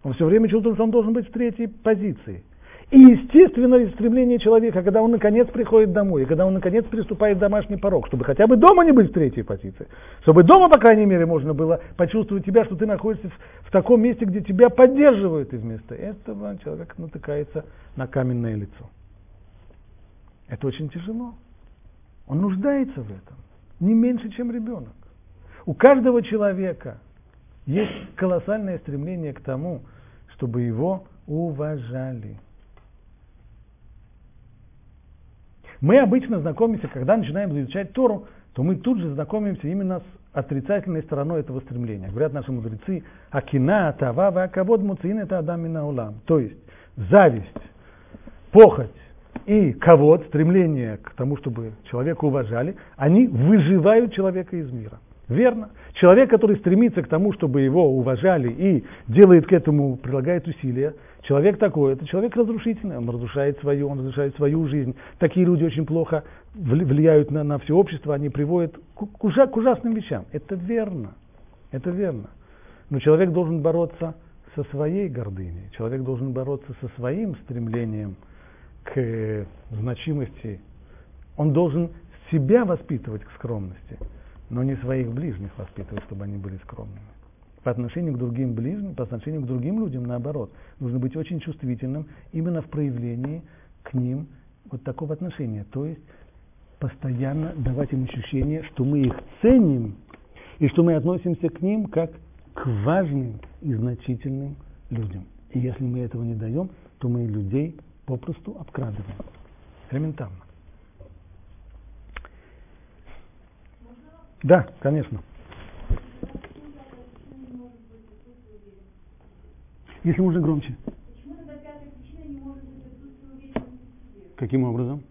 Он все время чувствует, что он должен быть в третьей позиции. И естественное стремление человека, когда он наконец приходит домой, и когда он наконец приступает домашний порог, чтобы хотя бы дома не быть в третьей позиции, чтобы дома, по крайней мере, можно было почувствовать тебя, что ты находишься в, в таком месте, где тебя поддерживают, и вместо этого человек натыкается на каменное лицо. Это очень тяжело. Он нуждается в этом, не меньше, чем ребенок. У каждого человека есть колоссальное стремление к тому, чтобы его уважали. Мы обычно знакомимся, когда начинаем изучать Тору, то мы тут же знакомимся именно с отрицательной стороной этого стремления. Говорят наши мудрецы, акина, тава, вакавод, муцин, это адамина улам. То есть зависть, похоть и ковод, стремление к тому, чтобы человека уважали, они выживают человека из мира. Верно. Человек, который стремится к тому, чтобы его уважали и делает к этому, прилагает усилия, человек такой, это человек разрушительный, он разрушает свою, он разрушает свою жизнь. Такие люди очень плохо влияют на, на все общество, они приводят к, к, ужа, к ужасным вещам. Это верно. Это верно. Но человек должен бороться со своей гордыней, человек должен бороться со своим стремлением к значимости. Он должен себя воспитывать к скромности но не своих ближних воспитывать, чтобы они были скромными. по отношению к другим ближним, по отношению к другим людям, наоборот. Нужно быть очень чувствительным именно в проявлении к ним вот такого отношения. То есть постоянно давать им ощущение, что мы их ценим и что мы относимся к ним как к важным и значительным людям. И если мы этого не даем, то мы людей попросту обкрадываем. Элементарно. Да, конечно. Если можно громче. Каким образом?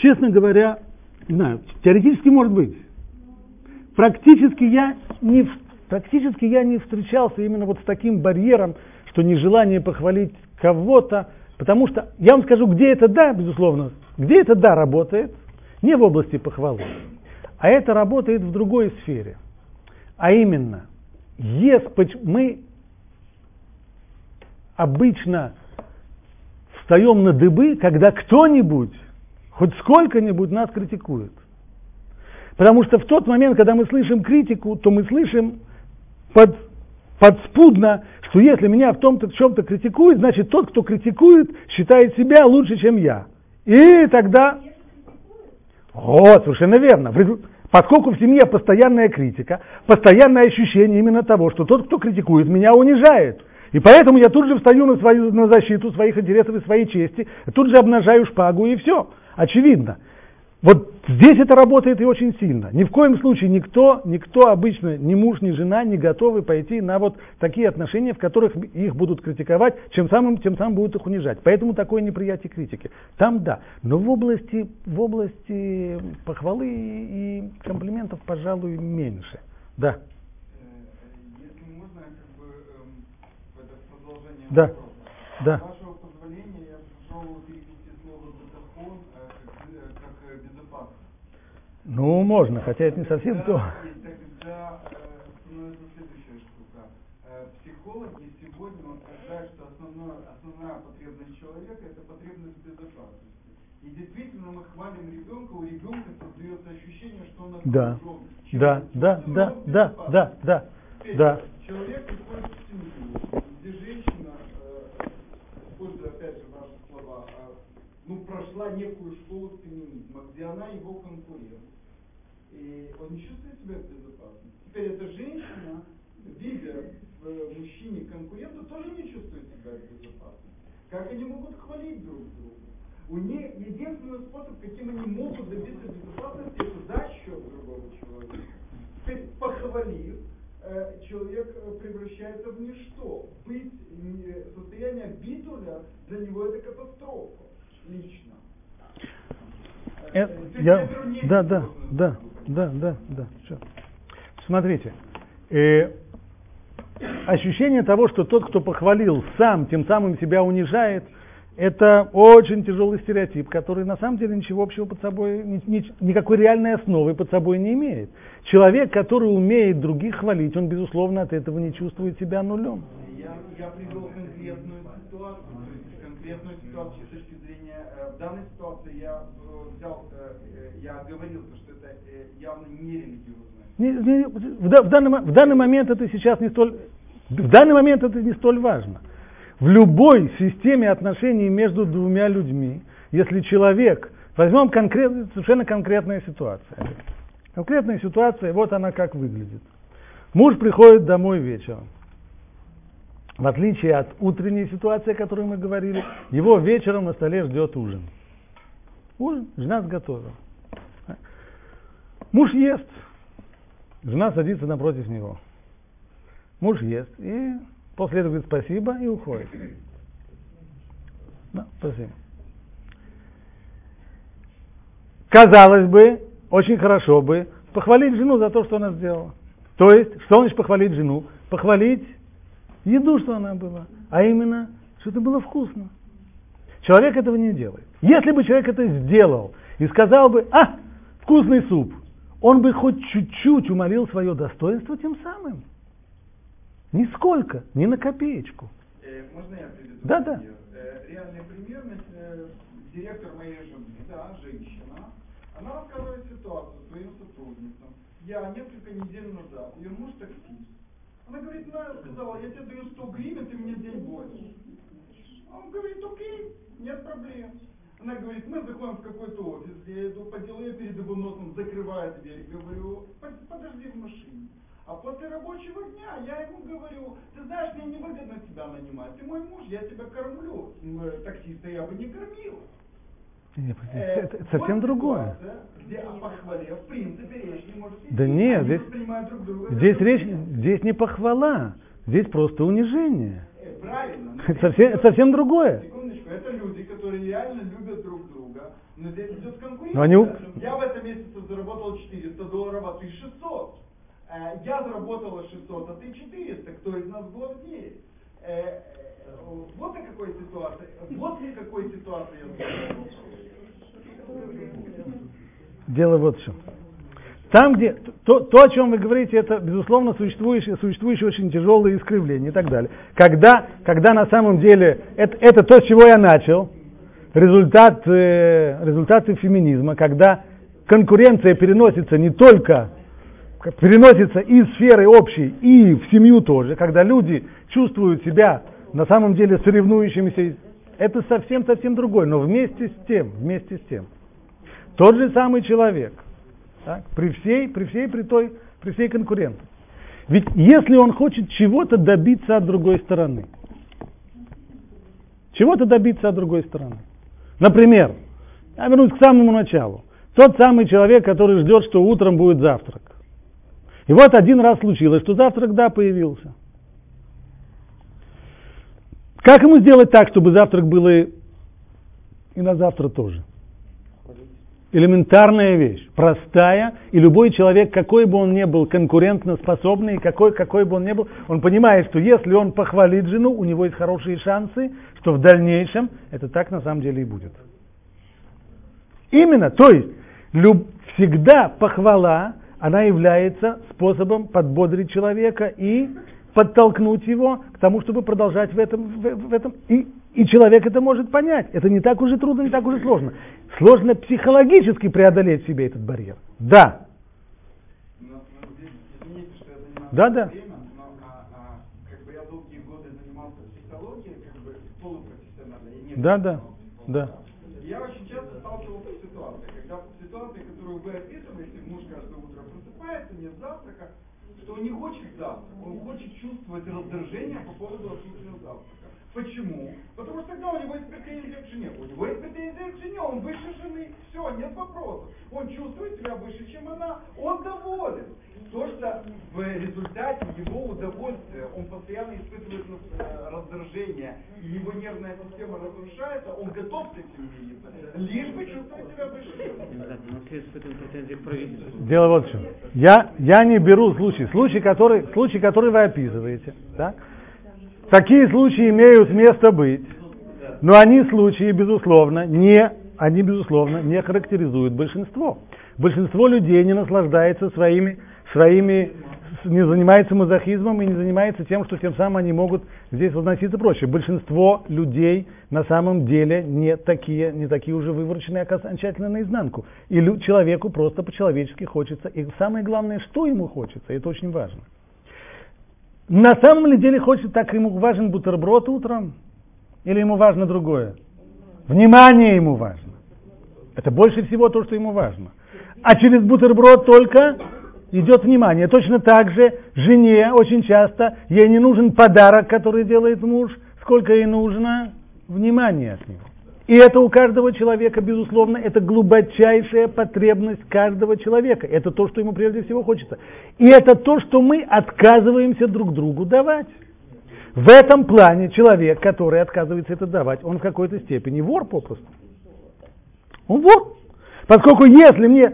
Честно говоря, не знаю, теоретически может быть. Практически я не, практически я не встречался именно вот с таким барьером, что нежелание похвалить кого-то, потому что, я вам скажу, где это да, безусловно, где это да работает, не в области похвалы, а это работает в другой сфере. А именно, если мы обычно встаем на дыбы, когда кто-нибудь, хоть сколько-нибудь нас критикует. Потому что в тот момент, когда мы слышим критику, то мы слышим под, подспудно, что если меня в том-то в чем-то критикуют, значит тот, кто критикует, считает себя лучше, чем я. И тогда... Вот, совершенно верно. Поскольку в семье постоянная критика, постоянное ощущение именно того, что тот, кто критикует, меня унижает. И поэтому я тут же встаю на, свою, на защиту своих интересов и своей чести, тут же обнажаю шпагу и все. Очевидно. Вот здесь это работает и очень сильно. Ни в коем случае никто, никто обычно, ни муж, ни жена не готовы пойти на вот такие отношения, в которых их будут критиковать, чем самым, тем самым будут их унижать. Поэтому такое неприятие критики. Там да. Но в области, в области похвалы и комплиментов, пожалуй, меньше. Да. Э, Если можно, как бы эм, это продолжение Да. вопроса. Да. С вашего позволения я попробовал перевести слово «бетахон» э, как, э, как э, безопасность. Ну, можно, хотя это не совсем то. Тогда э, становится следующая штука. Э, психологи сегодня утверждают, что основная потребность человека это потребность безопасности. И действительно мы хвалим ребенка, у ребенка создается ощущение, что он Да. Да, да, да, да, да, да, Теперь да. Человек приходит в семью, где женщина, э, используя опять же ваши слова, э, ну, прошла некую школу феминизма, где она его конкурент. И он не чувствует себя в безопасности. Теперь эта женщина, видя в э, мужчине конкурента, тоже не чувствует себя в безопасности. Как они могут хвалить друг друга? У них единственный способ, каким они могут добиться безопасности, это за счет другого человека. Теперь, похвалив, э, человек э, превращается в ничто. Быть состояние битуля для него это катастрофа лично. Э, я, да, да, да. Да, да, да. Всё. Смотрите, э, ощущение того, что тот, кто похвалил, сам тем самым себя унижает, это очень тяжелый стереотип, который на самом деле ничего общего под собой, ни- ни- никакой реальной основы под собой не имеет. Человек, который умеет других хвалить, он, безусловно, от этого не чувствует себя нулем. Я, я привел конкретную ситуацию, конкретную ситуацию с точки зрения, э, в данной ситуации я э, взял, э, я оговорился, что это явно не религиозное. В, да- в данный, в данный момент это сейчас не столь, в данный момент это не столь важно. В любой системе отношений между двумя людьми, если человек, возьмем конкрет, совершенно конкретная ситуация. Конкретная ситуация, вот она как выглядит. Муж приходит домой вечером. В отличие от утренней ситуации, о которой мы говорили, его вечером на столе ждет ужин. Ужин жена сготовила. Муж ест, Жена садится напротив него. Муж ест и после этого говорит спасибо и уходит. Да, спасибо. Казалось бы, очень хорошо бы похвалить жену за то, что она сделала. То есть, что значит похвалить жену? Похвалить еду, что она была. А именно, что это было вкусно. Человек этого не делает. Если бы человек это сделал и сказал бы, а, вкусный суп, он бы хоть чуть-чуть уморил свое достоинство тем самым. Нисколько, ни на копеечку. Э, можно я приведу да? Да. Э, реальный пример, э, директор моей жены, да, женщина, она рассказывает ситуацию своим сотрудникам. Я несколько недель назад, ее муж таксист. Она говорит, ну, я сказала, я тебе даю 100 гривен, ты мне день больше. А он говорит, окей, нет проблем. Она говорит, мы заходим в какой-то офис, я иду по делу, я перед его носом закрываю дверь, говорю, подожди в машине. А после рабочего дня я ему говорю, ты знаешь, мне невыгодно тебя нанимать, ты мой муж, я тебя кормлю. Таксиста я бы не кормил. Нет, это, это совсем другое. Где о похвале, в принципе, речь не может идти. Да нет, здесь, друг друга, здесь речь, здесь не похвала, здесь просто унижение. Э, правильно. совсем, совсем другое. Секундочку, это люди, которые реально любят друг друга, но здесь идет конкуренция. Но они... Я в этом месяце заработал 400 долларов, а ты 600. Э, я заработала 600, а ты 400. Кто из нас главнее? Вот о какой ситуации, вот в какой ситуации я Дело вот в чем. Там, где то, то, о чем вы говорите, это, безусловно, существующее, существующее очень тяжелое искривление и так далее. Когда, когда на самом деле это, это то, с чего я начал, результат, э, результаты феминизма, когда конкуренция переносится не только переносится из сферы общей и в семью тоже, когда люди чувствуют себя на самом деле соревнующимися, это совсем-совсем другое, но вместе с тем, вместе с тем, тот же самый человек, так, при всей, при всей, при той, при всей конкуренции. Ведь если он хочет чего-то добиться от другой стороны, чего-то добиться от другой стороны. Например, я вернусь к самому началу. Тот самый человек, который ждет, что утром будет завтрак. И вот один раз случилось, что завтрак, да, появился. Как ему сделать так, чтобы завтрак было и на завтра тоже? Элементарная вещь, простая, и любой человек, какой бы он ни был конкурентно способный, какой, какой бы он ни был, он понимает, что если он похвалит жену, у него есть хорошие шансы, что в дальнейшем это так на самом деле и будет. Именно, то есть люб, всегда похвала, она является способом подбодрить человека и подтолкнуть его к тому, чтобы продолжать в этом. В, в этом. И, и человек это может понять. Это не так уже трудно, не так уже сложно. Сложно психологически преодолеть себе этот барьер. Да. Да, да. да, да, да. Я очень часто сталкивался с ситуацией, когда в ситуации, которую вы описываете, муж каждое утро просыпается, нет завтрака, что он не хочет завтрак, он хочет чувствовать раздражение по поводу отсутствия завтрака. Почему? Потому что тогда у него есть претензия к жене. У него есть претензия к жене, он выше жены. Все, нет вопросов. Он чувствует себя выше, чем она. Он доволен. То, что в результате его удовольствия он постоянно испытывает э, раздражение, и его нервная система разрушается, он готов с этим мириться, лишь бы чувствовать себя выше. Дело вот в чем. Я, я не беру случай. Случай, который, случай, который вы описываете. Так? Такие случаи имеют место быть, но они случаи, безусловно, не, они, безусловно, не характеризуют большинство. Большинство людей не наслаждается своими, своими не занимается мазохизмом и не занимается тем, что тем самым они могут здесь возноситься проще. Большинство людей на самом деле не такие, не такие уже вывороченные окончательно наизнанку. И человеку просто по-человечески хочется. И самое главное, что ему хочется, это очень важно. На самом ли деле хочет так, ему важен бутерброд утром? Или ему важно другое? Внимание ему важно. Это больше всего то, что ему важно. А через бутерброд только идет внимание. Точно так же жене очень часто ей не нужен подарок, который делает муж, сколько ей нужно внимания от него. И это у каждого человека, безусловно, это глубочайшая потребность каждого человека. Это то, что ему прежде всего хочется. И это то, что мы отказываемся друг другу давать. В этом плане человек, который отказывается это давать, он в какой-то степени вор попросту. Он вор. Поскольку если мне,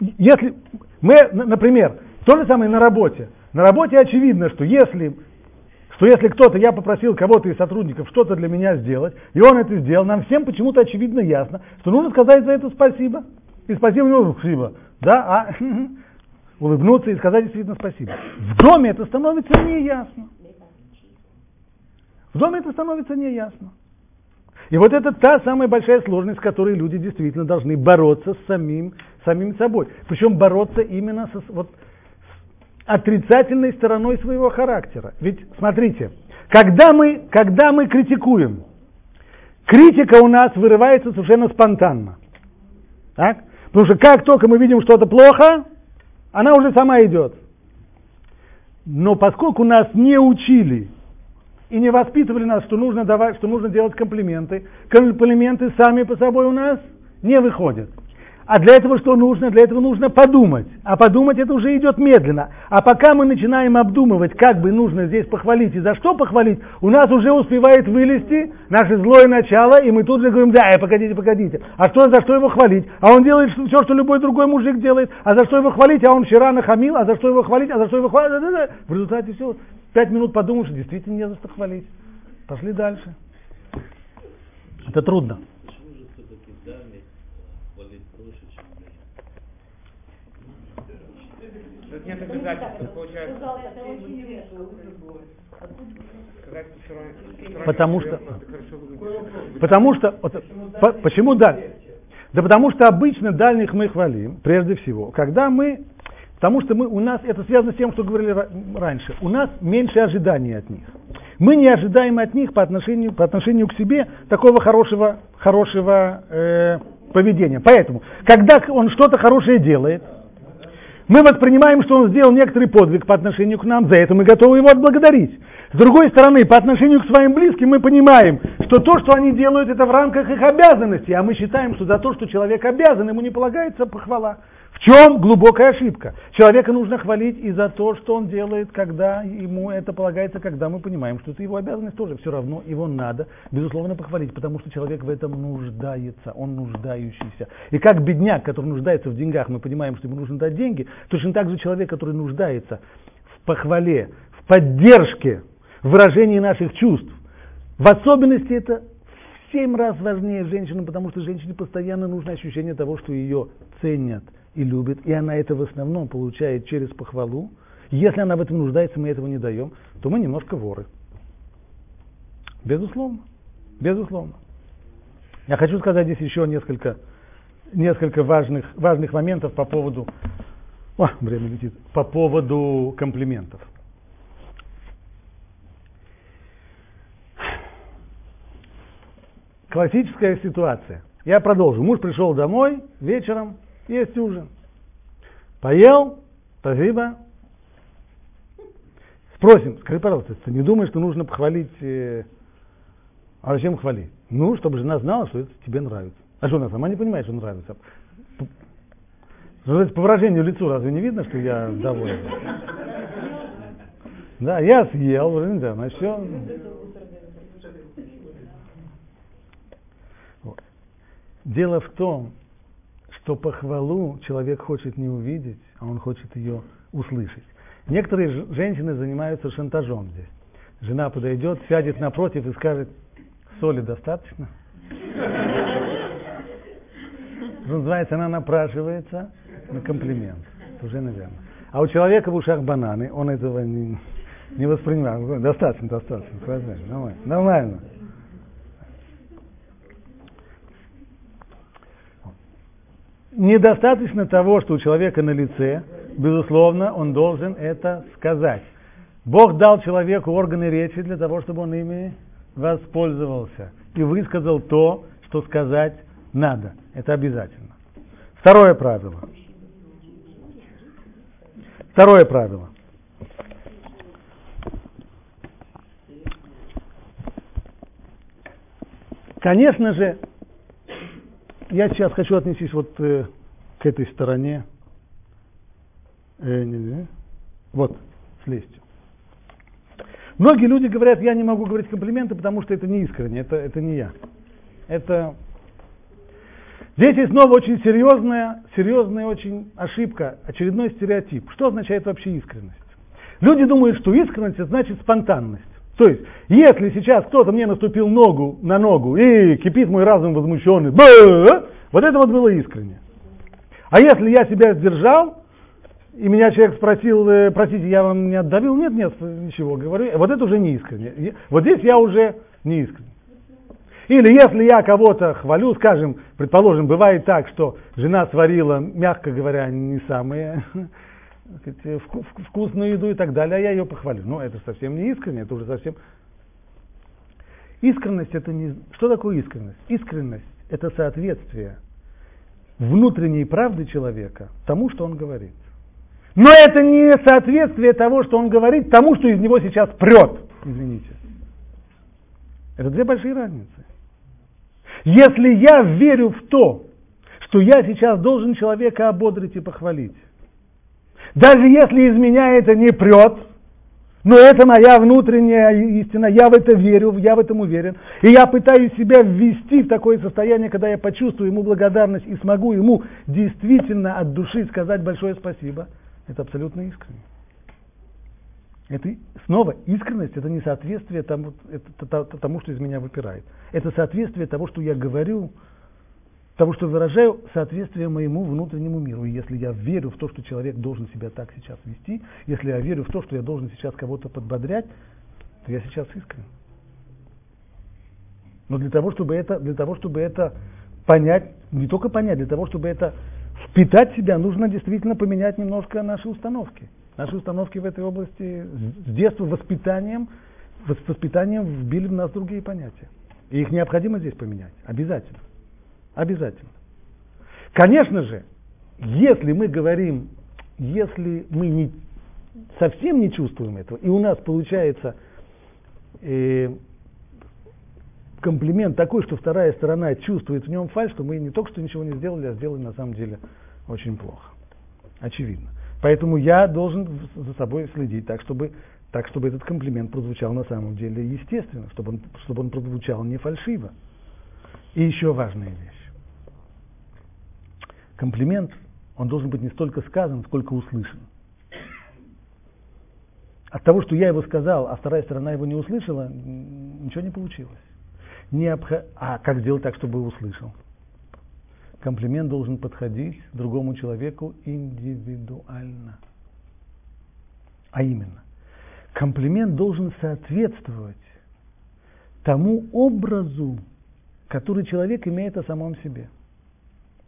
если мы, например, то же самое на работе. На работе очевидно, что если что если кто-то, я попросил кого-то из сотрудников что-то для меня сделать, и он это сделал, нам всем почему-то очевидно ясно, что нужно сказать за это спасибо. И спасибо, ну, спасибо. Да, а улыбнуться и сказать действительно спасибо. В доме это становится неясно. В доме это становится неясно. И вот это та самая большая сложность, с которой люди действительно должны бороться с самим, самим собой. Причем бороться именно со, вот, отрицательной стороной своего характера. Ведь, смотрите, когда мы, когда мы критикуем, критика у нас вырывается совершенно спонтанно. Так? Потому что как только мы видим что-то плохо, она уже сама идет. Но поскольку нас не учили и не воспитывали нас, что нужно, давать, что нужно делать комплименты, комплименты сами по собой у нас не выходят. А для этого что нужно? Для этого нужно подумать. А подумать это уже идет медленно. А пока мы начинаем обдумывать, как бы нужно здесь похвалить и за что похвалить, у нас уже успевает вылезти наше злое начало, и мы тут же говорим, да, погодите, погодите. А что, за что его хвалить? А он делает все, что любой другой мужик делает. А за что его хвалить? А он вчера нахамил, а за что его хвалить? А за что его хвалить? В результате все. Пять минут подумаешь, действительно не за что хвалить. Пошли дальше. Это трудно. Нет обязательства, получается. Потому что, потому что, вот, по, почему да? Да потому что обычно дальних мы хвалим, прежде всего, когда мы, потому что мы, у нас, это связано с тем, что говорили раньше, у нас меньше ожиданий от них. Мы не ожидаем от них по отношению, по отношению к себе такого хорошего, хорошего э, поведения. Поэтому, когда он что-то хорошее делает, мы воспринимаем, что он сделал некоторый подвиг по отношению к нам, за это мы готовы его отблагодарить. С другой стороны, по отношению к своим близким мы понимаем, что то, что они делают, это в рамках их обязанностей, а мы считаем, что за то, что человек обязан, ему не полагается похвала. В чем глубокая ошибка? Человека нужно хвалить и за то, что он делает, когда ему это полагается, когда мы понимаем, что это его обязанность тоже. Все равно его надо, безусловно, похвалить, потому что человек в этом нуждается, он нуждающийся. И как бедняк, который нуждается в деньгах, мы понимаем, что ему нужно дать деньги, точно так же человек, который нуждается в похвале, в поддержке, в выражении наших чувств. В особенности это в семь раз важнее женщинам, потому что женщине постоянно нужно ощущение того, что ее ценят, и любит, и она это в основном получает через похвалу, если она в этом нуждается, мы этого не даем, то мы немножко воры. Безусловно. Безусловно. Я хочу сказать здесь еще несколько, несколько важных, важных моментов по поводу, о, время летит, по поводу комплиментов. Классическая ситуация. Я продолжу. Муж пришел домой вечером, есть ужин. Поел, спасибо. Спросим, скажи, пожалуйста, ты не думаешь, что нужно похвалить... Э... А зачем хвалить? Ну, чтобы жена знала, что это тебе нравится. А что она сама не понимает, что нравится? По выражению лицу разве не видно, что я доволен? Да, я съел, да, значит, все. Дело в том, что похвалу человек хочет не увидеть, а он хочет ее услышать. Некоторые женщины занимаются шантажом здесь. Жена подойдет, сядет напротив и скажет, соли достаточно? Что называется, она напрашивается на комплимент. Это уже наверное. А у человека в ушах бананы, он этого не, не воспринимает. Достаточно, достаточно. Нормально. Нормально. Недостаточно того, что у человека на лице, безусловно, он должен это сказать. Бог дал человеку органы речи для того, чтобы он ими воспользовался и высказал то, что сказать надо. Это обязательно. Второе правило. Второе правило. Конечно же, я сейчас хочу отнестись вот э, к этой стороне. Э, не, не. Вот, с лестью. Многие люди говорят, я не могу говорить комплименты, потому что это не искренне, это, это не я. Это... Здесь есть снова очень серьезная, серьезная очень ошибка, очередной стереотип. Что означает вообще искренность? Люди думают, что искренность значит спонтанность. То есть, если сейчас кто-то мне наступил ногу на ногу и кипит мой разум возмущенный, вот это вот было искренне. А если я себя сдержал и меня человек спросил, э, простите, я вам не отдавил? Нет, нет, ничего, говорю. Вот это уже не искренне. Вот здесь я уже не искренне. Или если я кого-то хвалю, скажем, предположим, бывает так, что жена сварила, мягко говоря, не самые вкусную еду и так далее, а я ее похвалю. Но это совсем не искренне, это уже совсем... Искренность это не... Что такое искренность? Искренность это соответствие внутренней правды человека тому, что он говорит. Но это не соответствие того, что он говорит, тому, что из него сейчас прет. Извините. Это две большие разницы. Если я верю в то, что я сейчас должен человека ободрить и похвалить, даже если из меня это не прет, но это моя внутренняя истина, я в это верю, я в этом уверен. И я пытаюсь себя ввести в такое состояние, когда я почувствую ему благодарность и смогу ему действительно от души сказать большое спасибо. Это абсолютно искренне. Это снова искренность, это не соответствие тому, это, тому, что из меня выпирает. Это соответствие того, что я говорю, того, что выражаю соответствие моему внутреннему миру. И если я верю в то, что человек должен себя так сейчас вести, если я верю в то, что я должен сейчас кого-то подбодрять, то я сейчас искренен. Но для того, чтобы это, для того, чтобы это понять, не только понять, для того, чтобы это впитать в себя, нужно действительно поменять немножко наши установки. Наши установки в этой области с детства воспитанием, воспитанием вбили в нас другие понятия. И их необходимо здесь поменять. Обязательно. Обязательно. Конечно же, если мы говорим, если мы не, совсем не чувствуем этого, и у нас получается э, комплимент такой, что вторая сторона чувствует в нем фальш, что мы не только что ничего не сделали, а сделали на самом деле очень плохо. Очевидно. Поэтому я должен за собой следить так, чтобы, так, чтобы этот комплимент прозвучал на самом деле естественно, чтобы он, чтобы он прозвучал не фальшиво. И еще важная вещь. Комплимент, он должен быть не столько сказан, сколько услышан. От того, что я его сказал, а вторая сторона его не услышала, ничего не получилось. Необх... А как сделать так, чтобы услышал? Комплимент должен подходить другому человеку индивидуально. А именно, комплимент должен соответствовать тому образу, который человек имеет о самом себе.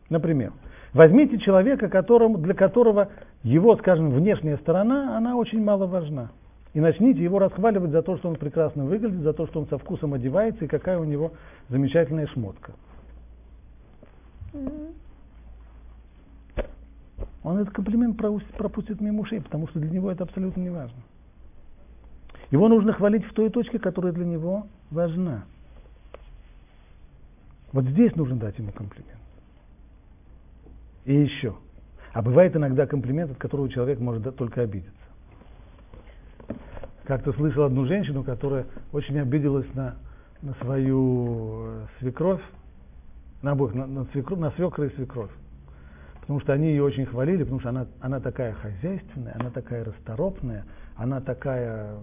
Например, Возьмите человека, которому, для которого его, скажем, внешняя сторона, она очень мало важна. И начните его расхваливать за то, что он прекрасно выглядит, за то, что он со вкусом одевается и какая у него замечательная шмотка. Он этот комплимент пропустит мимо ушей, потому что для него это абсолютно не важно. Его нужно хвалить в той точке, которая для него важна. Вот здесь нужно дать ему комплимент. И еще. А бывает иногда комплимент, от которого человек может только обидеться. Как-то слышал одну женщину, которая очень обиделась на, на свою э, свекровь, на обоих, на, на, свекровь, на свекра и свекровь. Потому что они ее очень хвалили, потому что она, она такая хозяйственная, она такая расторопная, она такая...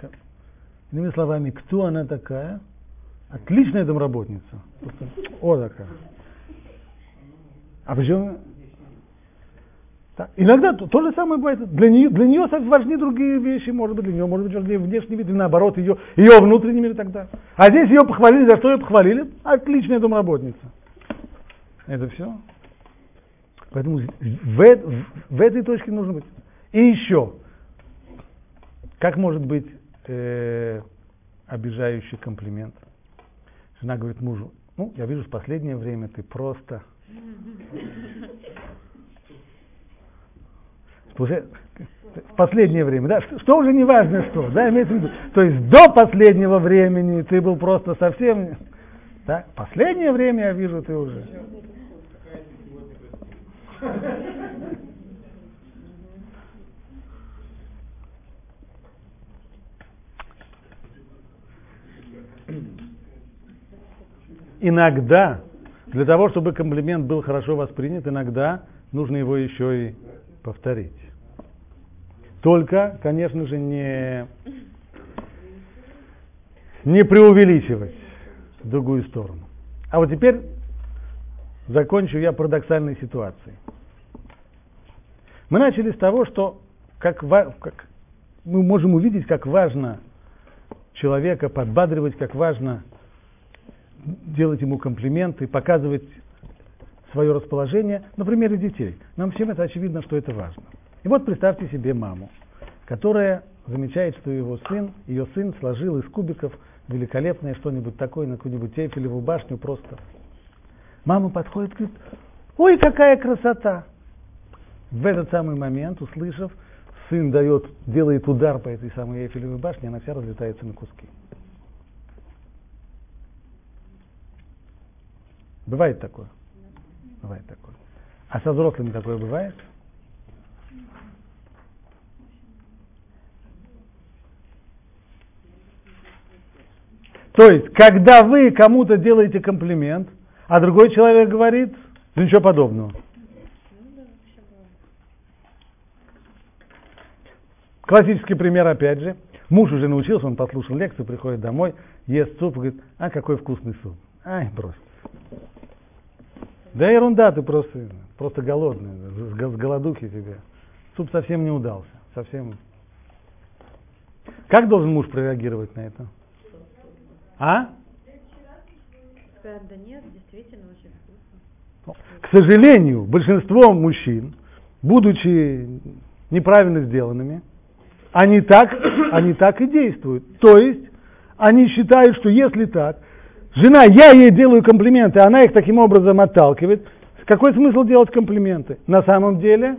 Э, иными словами, кто она такая? Отличная домработница. О, такая. А почему? Так. Иногда то, то же самое бывает. Для нее, для нее важны другие вещи, может быть, для нее может быть важнее внешний вид, или наоборот, ее, ее внутренний мир и так далее. А здесь ее похвалили, за что ее похвалили? Отличная домработница. Это все. Поэтому в, в, в этой точке нужно быть. И еще, как может быть э, обижающий комплимент? Жена говорит мужу, ну, я вижу, в последнее время ты просто в последнее время, да, что уже не важно что, да, имеется в виду, то есть до последнего времени ты был просто совсем, да, последнее время я вижу ты уже. Иногда для того, чтобы комплимент был хорошо воспринят, иногда нужно его еще и повторить. Только, конечно же, не, не преувеличивать в другую сторону. А вот теперь закончу я парадоксальной ситуацией. Мы начали с того, что как, как мы можем увидеть, как важно человека подбадривать, как важно делать ему комплименты, показывать свое расположение, например, и детей. Нам всем это очевидно, что это важно. И вот представьте себе маму, которая замечает, что его сын, ее сын сложил из кубиков великолепное что-нибудь такое, на какую-нибудь Эйфелеву башню просто. Мама подходит и говорит, ой, какая красота! В этот самый момент, услышав, сын дает, делает удар по этой самой Эйфелевой башне, она вся разлетается на куски. Бывает такое? Бывает такое. А со взрослыми такое бывает? То есть, когда вы кому-то делаете комплимент, а другой человек говорит, да ничего подобного. Классический пример, опять же. Муж уже научился, он послушал лекцию, приходит домой, ест суп, говорит, а какой вкусный суп. Ай, брось. Да ерунда, ты просто, просто голодный, с, с голодухи тебе. Суп совсем не удался, совсем. Как должен муж прореагировать на это? А? Да нет, действительно очень вкусно. К сожалению, большинство мужчин, будучи неправильно сделанными, они так, они так и действуют. То есть, они считают, что если так, жена, я ей делаю комплименты, она их таким образом отталкивает, какой смысл делать комплименты? На самом деле?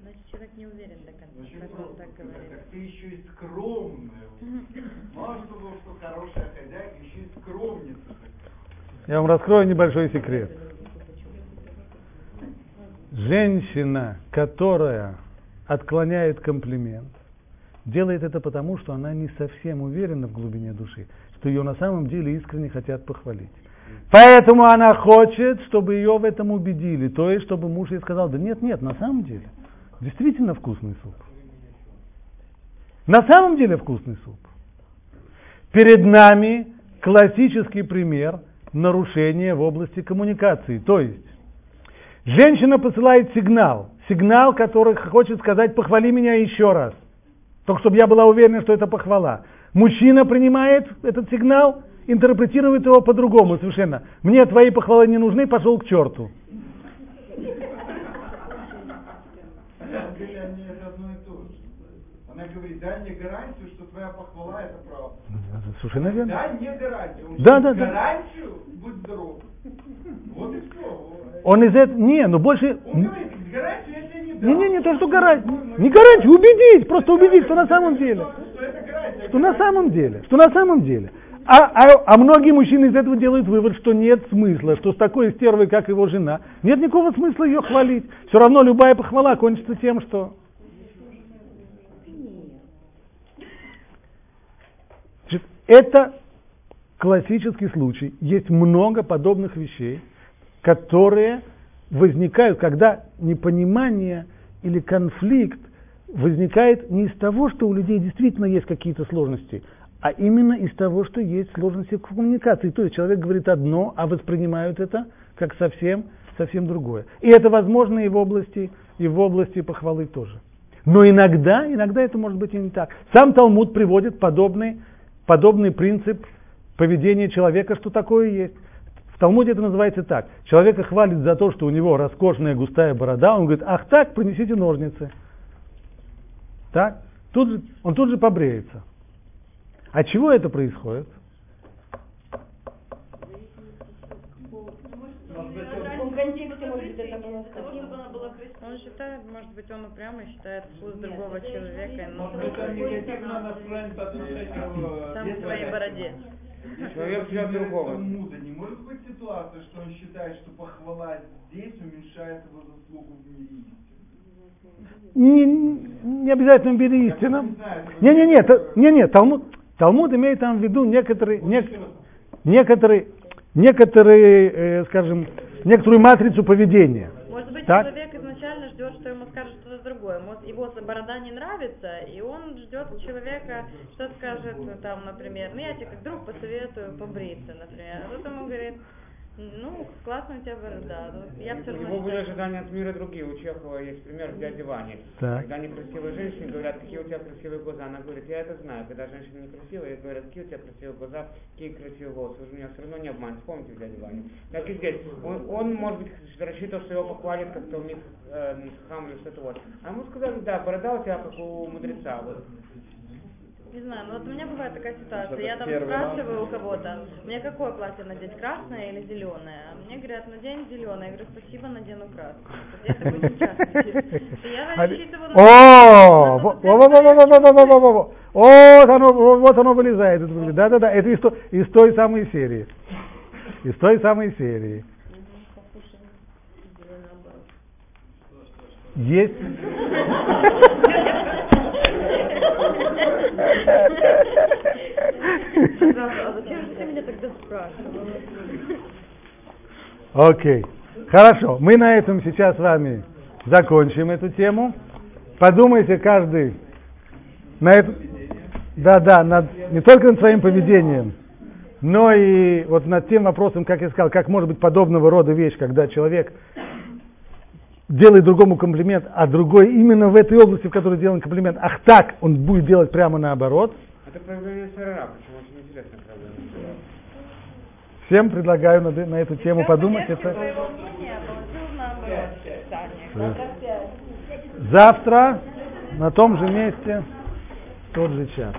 Значит, человек не уверен до конца, как он так говорит. Так ты еще и скромная. Мало того, что хорошая хозяйка, еще и скромница. Я вам раскрою небольшой секрет. Женщина, которая отклоняет комплимент, делает это потому, что она не совсем уверена в глубине души, что ее на самом деле искренне хотят похвалить. Поэтому она хочет, чтобы ее в этом убедили. То есть, чтобы муж ей сказал, да нет, нет, на самом деле, действительно вкусный суп. На самом деле вкусный суп. Перед нами классический пример нарушения в области коммуникации. То есть, женщина посылает сигнал, сигнал, который хочет сказать, похвали меня еще раз. Только чтобы я была уверена, что это похвала. Мужчина принимает этот сигнал, интерпретирует его по-другому совершенно. Мне твои похвалы не нужны, пошел к черту. Она говорит, дай мне гарантию, что твоя похвала это правда. Совершенно верно. Дай мне гарантию. Он Да, да, да. гарантию, будь здоров. Вот и все. Он из этого... Не, ну больше... Он говорит, гарантию я тебе не. Не, не, то, что гарантию. Не гарантию, убедить, просто убедить, что на самом деле. Гарантия. Что на самом деле, что на самом деле. А, а, а многие мужчины из этого делают вывод, что нет смысла, что с такой стервой, как его жена, нет никакого смысла ее хвалить. Все равно любая похвала кончится тем, что... Значит, это классический случай. Есть много подобных вещей, которые возникают, когда непонимание или конфликт возникает не из того, что у людей действительно есть какие-то сложности, а именно из того, что есть сложности в коммуникации. То есть человек говорит одно, а воспринимают это как совсем, совсем другое. И это возможно и в области, и в области похвалы тоже. Но иногда, иногда это может быть и не так. Сам Талмуд приводит подобный, подобный принцип поведения человека, что такое есть. В Талмуде это называется так. Человека хвалит за то, что у него роскошная густая борода. Он говорит, ах так, принесите ножницы. Так? Тут же, он тут же побреется. От чего это происходит? Он считает, может быть, он упрямо считает вкус другого человека, но Может быть, он негативно настроен по отношению сам к своей бороде. Человек взял Например, другого. Талмуда. Не может быть ситуация, что он считает, что похвала здесь уменьшает его заслугу в мире. Не, не обязательно не знаю, это Не, не, не, не, не, Талмуд, Талмуд имеет там в виду некоторые, нек- некоторые, некоторые, э, скажем, некоторую матрицу поведения. Может быть, Так. человек изначально ждет, что ему скажут что-то другое. Его борода не нравится, и он ждет человека, что скажет, там, например, ну, я тебе как друг посоветую побриться, например. А тут ему говорит, Ну, классно у тебя борода. Вот Я все У него были ожидания от мира другие. У Чехова есть пример в дяде Ване. Так. Когда некрасивые женщины говорят, какие у тебя красивые глаза, она говорит, я это знаю. Когда женщина некрасивая, ей говорят, какие у тебя красивые глаза, какие красивые волосы. Вы же меня все равно не обманете. Вспомните в дяде Ване. Так и здесь. Он, он, может быть, рассчитывал, что его похвалит как-то у них э, хам или что-то вот. А ему сказали, да, борода у тебя как у мудреца. Вот. Не знаю, ну вот у меня бывает такая ситуация, я там спрашиваю раз. у кого-то, мне какое платье надеть, красное или зеленое? А Мне говорят, «Ну, надень зеленое. Я говорю, спасибо, надену красное. О, во вот оно, вот оно вылезает. Да, да, да, это из той самой серии. Из той самой серии. Есть. Окей. Хорошо. Мы на этом сейчас с вами закончим эту тему. Подумайте каждый на эту... Да, да, над, не только над своим поведением, но и вот над тем вопросом, как я сказал, как может быть подобного рода вещь, когда человек делает другому комплимент, а другой именно в этой области, в которой делаем комплимент, ах так, он будет делать прямо наоборот. Это проявление сарара, почему очень интересное проявление сарара. Всем предлагаю на, на эту тему подумать. Я Это завтра на том же месте, в тот же час.